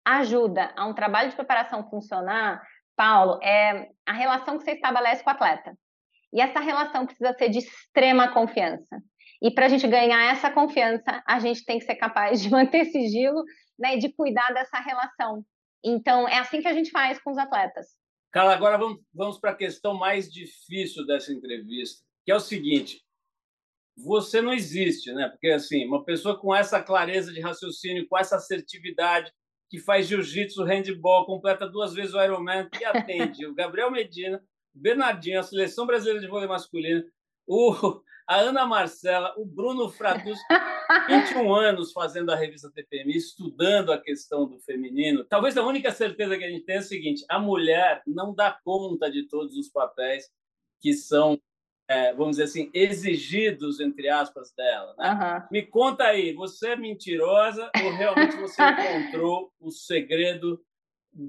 ajuda a um trabalho de preparação funcionar, Paulo, é a relação que você estabelece com o atleta. E essa relação precisa ser de extrema confiança. E para a gente ganhar essa confiança, a gente tem que ser capaz de manter sigilo né, e de cuidar dessa relação. Então, é assim que a gente faz com os atletas. Carla, agora vamos, vamos para a questão mais difícil dessa entrevista, que é o seguinte: você não existe, né? Porque assim, uma pessoa com essa clareza de raciocínio, com essa assertividade, que faz jiu-jitsu, handball, completa duas vezes o Ironman, que atende o Gabriel Medina, Bernardinho, a seleção brasileira de vôlei masculino, o, a Ana Marcela, o Bruno Fratus, 21 anos fazendo a revista TPM, estudando a questão do feminino. Talvez a única certeza que a gente tem é o seguinte: a mulher não dá conta de todos os papéis que são, é, vamos dizer assim, exigidos, entre aspas, dela. Né? Uhum. Me conta aí, você é mentirosa ou realmente você encontrou o segredo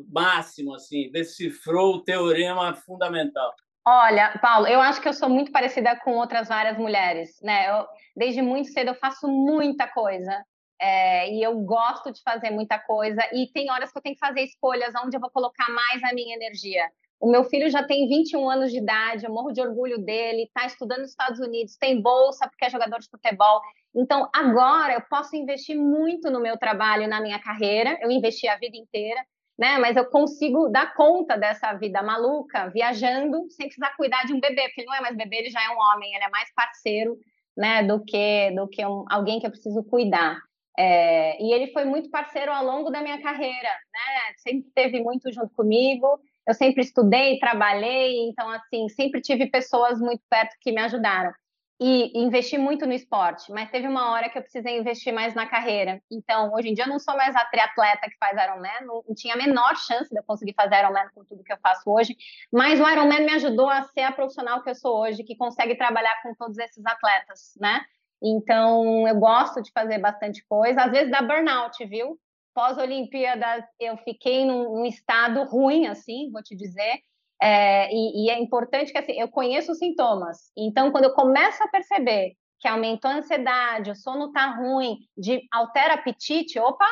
máximo, assim, decifrou o teorema fundamental? Olha, Paulo, eu acho que eu sou muito parecida com outras várias mulheres, né? Eu, desde muito cedo eu faço muita coisa é, e eu gosto de fazer muita coisa e tem horas que eu tenho que fazer escolhas onde eu vou colocar mais a minha energia. O meu filho já tem 21 anos de idade, eu morro de orgulho dele, está estudando nos Estados Unidos, tem bolsa porque é jogador de futebol. Então, agora eu posso investir muito no meu trabalho, na minha carreira, eu investi a vida inteira, né? Mas eu consigo dar conta dessa vida maluca, viajando, sem precisar cuidar de um bebê, porque ele não é mais bebê, ele já é um homem, ele é mais parceiro, né? Do que do que um, alguém que eu preciso cuidar. É, e ele foi muito parceiro ao longo da minha carreira, né? Sempre esteve muito junto comigo. Eu sempre estudei, trabalhei, então assim sempre tive pessoas muito perto que me ajudaram e investi muito no esporte, mas teve uma hora que eu precisei investir mais na carreira. Então, hoje em dia, eu não sou mais a triatleta que faz Ironman, não, não tinha a menor chance de eu conseguir fazer Ironman com tudo que eu faço hoje, mas o Ironman me ajudou a ser a profissional que eu sou hoje, que consegue trabalhar com todos esses atletas, né? Então, eu gosto de fazer bastante coisa, às vezes dá burnout, viu? Pós-Olimpíadas, eu fiquei num, num estado ruim, assim, vou te dizer, é, e, e, é importante que assim, eu conheço os sintomas. Então, quando eu começo a perceber que aumentou a ansiedade, o sono está ruim, de altera apetite, opa,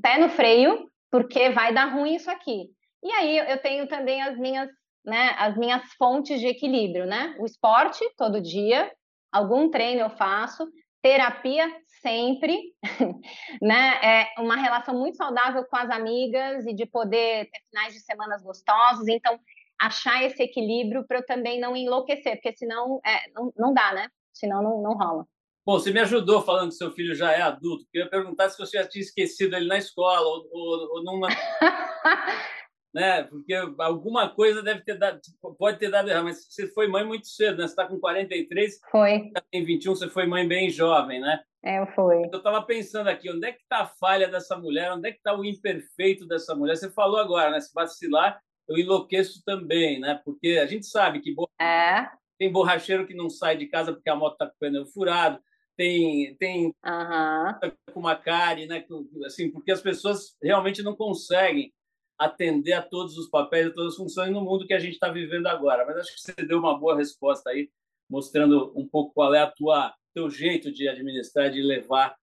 pé no freio, porque vai dar ruim isso aqui. E aí eu tenho também as minhas, né, as minhas fontes de equilíbrio, né? O esporte todo dia, algum treino eu faço, terapia sempre, né? É uma relação muito saudável com as amigas e de poder ter finais de semanas gostosos. Então, achar esse equilíbrio para eu também não enlouquecer, porque senão é, não, não dá, né? Senão não, não rola. Bom, você me ajudou falando que seu filho já é adulto. Eu ia perguntar se você já tinha esquecido ele na escola ou, ou, ou numa. né? Porque alguma coisa deve ter dado, pode ter dado errado, mas você foi mãe muito cedo, né? Você está com 43, foi. Tem 21, você foi mãe bem jovem, né? É, eu fui. Eu estava pensando aqui, onde é que está a falha dessa mulher? Onde é que está o imperfeito dessa mulher? Você falou agora, né? Se vacilar, eu enlouqueço também, né? Porque a gente sabe que é. tem borracheiro que não sai de casa porque a moto está com o pneu furado, tem tem uhum. com uma cárie, né? Assim, porque as pessoas realmente não conseguem atender a todos os papéis, a todas as funções no mundo que a gente está vivendo agora. Mas acho que você deu uma boa resposta aí, mostrando um pouco qual é a tua teu jeito de administrar, de levar.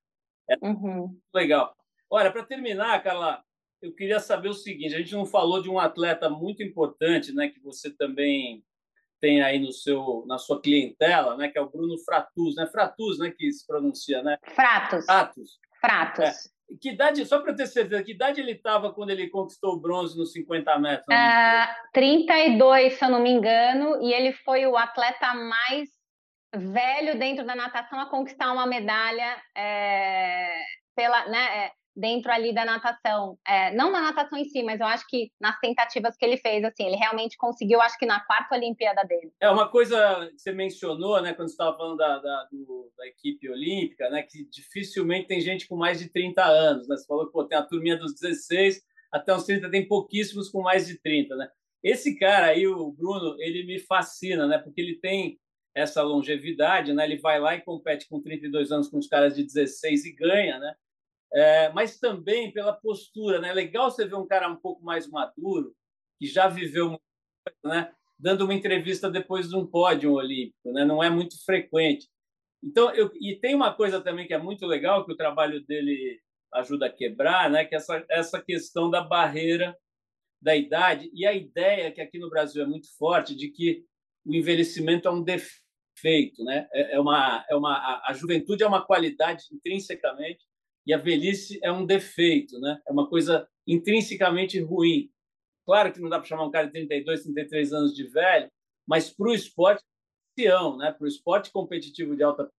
É uhum. legal. Olha, para terminar, Carla, eu queria saber o seguinte: a gente não falou de um atleta muito importante, né, que você também tem aí no seu na sua clientela, né, que é o Bruno Fratus, né? Fratus, né, que se pronuncia, né? Fratus. Fratus. Fratus. É. Que idade, só para ter certeza, que idade ele estava quando ele conquistou o bronze nos 50 metros? Uh, 32, se eu não me engano, e ele foi o atleta mais velho dentro da natação a conquistar uma medalha é, pela, né, é, dentro ali da natação. É, não na natação em si, mas eu acho que nas tentativas que ele fez, assim, ele realmente conseguiu, acho que na quarta Olimpíada dele. É uma coisa que você mencionou, né, quando você estava falando da, da, do, da, equipe olímpica, né, que dificilmente tem gente com mais de 30 anos, né? Você falou que tem a turminha dos 16 até uns 30, tem pouquíssimos com mais de 30, né? Esse cara aí, o Bruno, ele me fascina, né? Porque ele tem essa longevidade, né? Ele vai lá e compete com 32 anos com os caras de 16 e ganha, né? é, mas também pela postura. Né? É legal você ver um cara um pouco mais maduro, que já viveu né? dando uma entrevista depois de um pódio olímpico. Né? Não é muito frequente. Então, eu, e tem uma coisa também que é muito legal que o trabalho dele ajuda a quebrar, né? Que é essa essa questão da barreira da idade e a ideia que aqui no Brasil é muito forte de que o envelhecimento é um defeito, né? É, é uma é uma a juventude é uma qualidade intrinsecamente e a velhice é um defeito, né? É uma coisa intrinsecamente ruim. Claro que não dá para chamar um cara de 32, 33 anos de velho, mas para o esporte ancião, né? Para o esporte competitivo de alta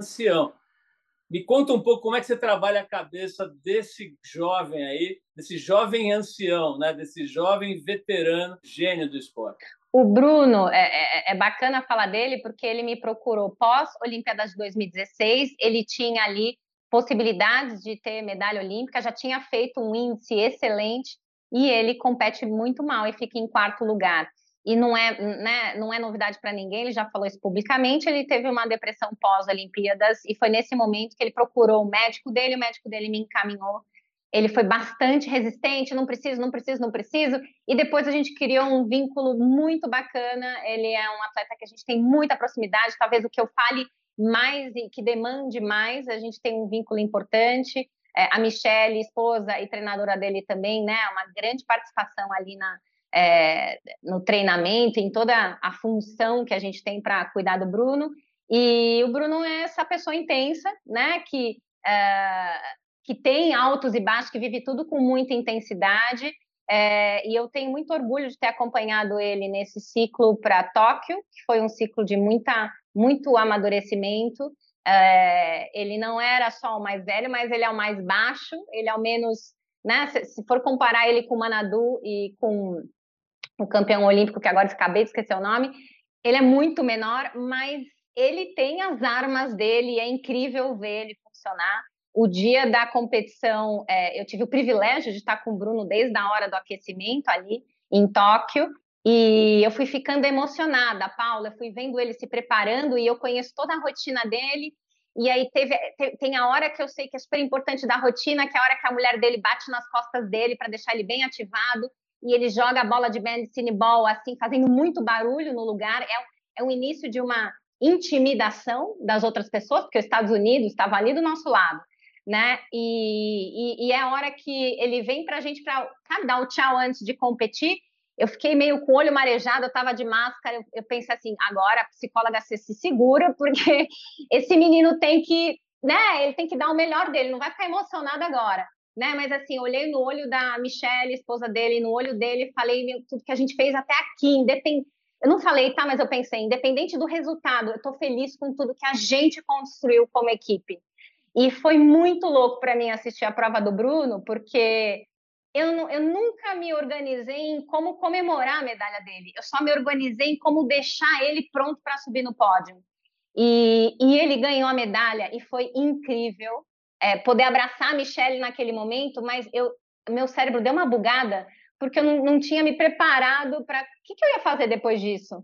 ancião. Me conta um pouco como é que você trabalha a cabeça desse jovem aí, desse jovem ancião, né? Desse jovem veterano, gênio do esporte. O Bruno, é, é, é bacana falar dele porque ele me procurou pós-Olimpíadas de 2016. Ele tinha ali possibilidades de ter medalha olímpica, já tinha feito um índice excelente e ele compete muito mal e fica em quarto lugar. E não é, né, não é novidade para ninguém, ele já falou isso publicamente. Ele teve uma depressão pós-Olimpíadas e foi nesse momento que ele procurou o médico dele, o médico dele me encaminhou. Ele foi bastante resistente, não preciso, não preciso, não preciso. E depois a gente criou um vínculo muito bacana. Ele é um atleta que a gente tem muita proximidade. Talvez o que eu fale mais e que demande mais, a gente tem um vínculo importante. É, a Michelle, esposa e treinadora dele também, né? Uma grande participação ali na, é, no treinamento, em toda a função que a gente tem para cuidar do Bruno. E o Bruno é essa pessoa intensa, né? Que, é, que tem altos e baixos, que vive tudo com muita intensidade. É, e eu tenho muito orgulho de ter acompanhado ele nesse ciclo para Tóquio, que foi um ciclo de muita muito amadurecimento. É, ele não era só o mais velho, mas ele é o mais baixo, ele é o menos, né? Se, se for comparar ele com o Manadu e com o campeão olímpico, que agora acabei de esquecer o nome, ele é muito menor, mas ele tem as armas dele, é incrível ver ele funcionar. O dia da competição, é, eu tive o privilégio de estar com o Bruno desde a hora do aquecimento ali em Tóquio, e eu fui ficando emocionada, Paula, eu fui vendo ele se preparando e eu conheço toda a rotina dele. E aí teve, tem a hora que eu sei que é super importante da rotina, que é a hora que a mulher dele bate nas costas dele para deixar ele bem ativado e ele joga a bola de medicine ball assim, fazendo muito barulho no lugar. É, é o início de uma intimidação das outras pessoas, porque os Estados Unidos estava ali do nosso lado, né? E, e, e é a hora que ele vem para a gente para dar o tchau antes de competir. Eu fiquei meio com o olho marejado, eu estava de máscara, eu, eu, pensei assim, agora a psicóloga se, se segura, porque esse menino tem que, né, ele tem que dar o melhor dele, não vai ficar emocionado agora, né, mas assim, olhei no olho da Michelle, esposa dele, no olho dele, falei tudo que a gente fez até aqui, independ... eu não falei, tá, mas eu pensei, independente do resultado, eu estou feliz com tudo que a gente construiu como equipe, e foi muito louco para mim assistir a prova do Bruno, porque eu, eu nunca me organizei em como comemorar a medalha dele. Eu só me organizei em como deixar ele pronto para subir no pódio. E, e, ele ganhou a medalha e foi incrível é, poder abraçar a Michelle naquele momento, mas eu, meu cérebro deu uma bugada porque eu não, não tinha me preparado para o que, que eu ia fazer depois disso.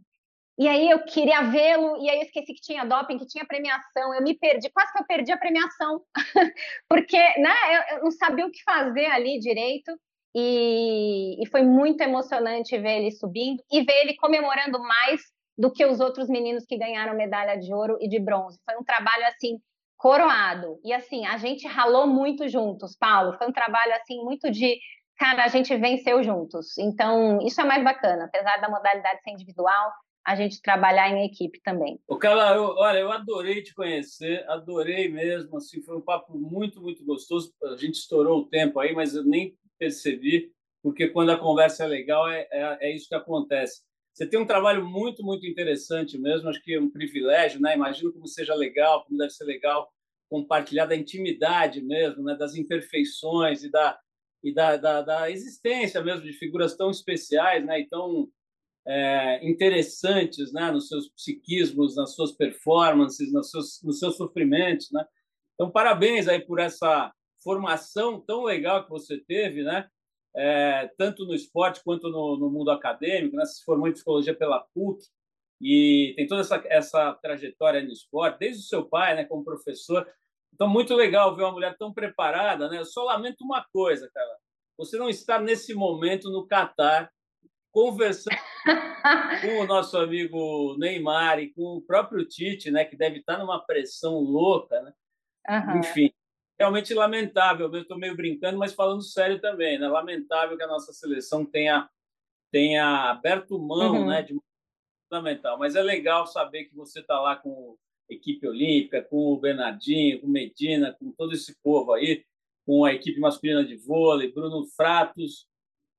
E aí eu queria vê-lo, e aí eu esqueci que tinha doping, que tinha premiação. Eu me perdi, quase que eu perdi a premiação, porque né, eu, não sabia o que fazer ali direito. E, e foi muito emocionante ver ele subindo e ver ele comemorando mais do que os outros meninos que ganharam medalha de ouro e de bronze. Foi um trabalho assim coroado. E assim, a gente ralou muito juntos, Paulo. Foi um trabalho assim muito de cara, a gente venceu juntos. Então, isso é mais bacana, apesar da modalidade ser individual, a gente trabalhar em equipe também. O Carla, eu, olha, eu adorei te conhecer, adorei mesmo, assim, foi um papo muito, muito gostoso. A gente estourou o tempo aí, mas eu nem percebi, porque quando a conversa é legal, é, é, é isso que acontece. Você tem um trabalho muito, muito interessante mesmo, acho que é um privilégio, né? Imagino como seja legal, como deve ser legal compartilhar da intimidade mesmo, né? Das imperfeições e da e da, da, da existência mesmo de figuras tão especiais, né? E tão é, interessantes né, nos seus psiquismos, nas suas performances, nos seus, nos seus sofrimentos. Né? Então, parabéns aí por essa formação tão legal que você teve, né? É, tanto no esporte quanto no, no mundo acadêmico. Né? Você se formou em psicologia pela PUC e tem toda essa, essa trajetória no esporte, desde o seu pai, né, como professor. Então, muito legal ver uma mulher tão preparada. Né? Eu só lamento uma coisa, cara. Você não está nesse momento no Catar conversando com o nosso amigo Neymar e com o próprio Tite, né, que deve estar numa pressão louca, né? Uhum. Enfim, realmente lamentável. Eu estou meio brincando, mas falando sério também, né? Lamentável que a nossa seleção tenha tenha aberto mão, uhum. né, de fundamental. Mas é legal saber que você está lá com a equipe olímpica, com o Bernardinho, com o Medina, com todo esse povo aí, com a equipe masculina de vôlei, Bruno Fratos,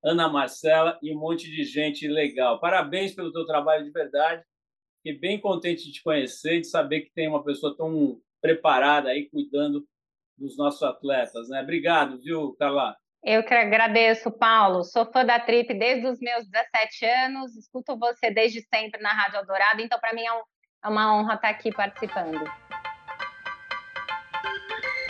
Ana Marcela e um monte de gente legal. Parabéns pelo teu trabalho de verdade. Fiquei bem contente de te conhecer, de saber que tem uma pessoa tão preparada aí cuidando dos nossos atletas, né? Obrigado, viu, Carla? Eu que agradeço, Paulo. Sou fã da Trip desde os meus 17 anos, escuto você desde sempre na Rádio Eldorado, então para mim é, um, é uma honra estar aqui participando.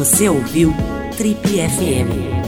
Você ouviu Trip FM.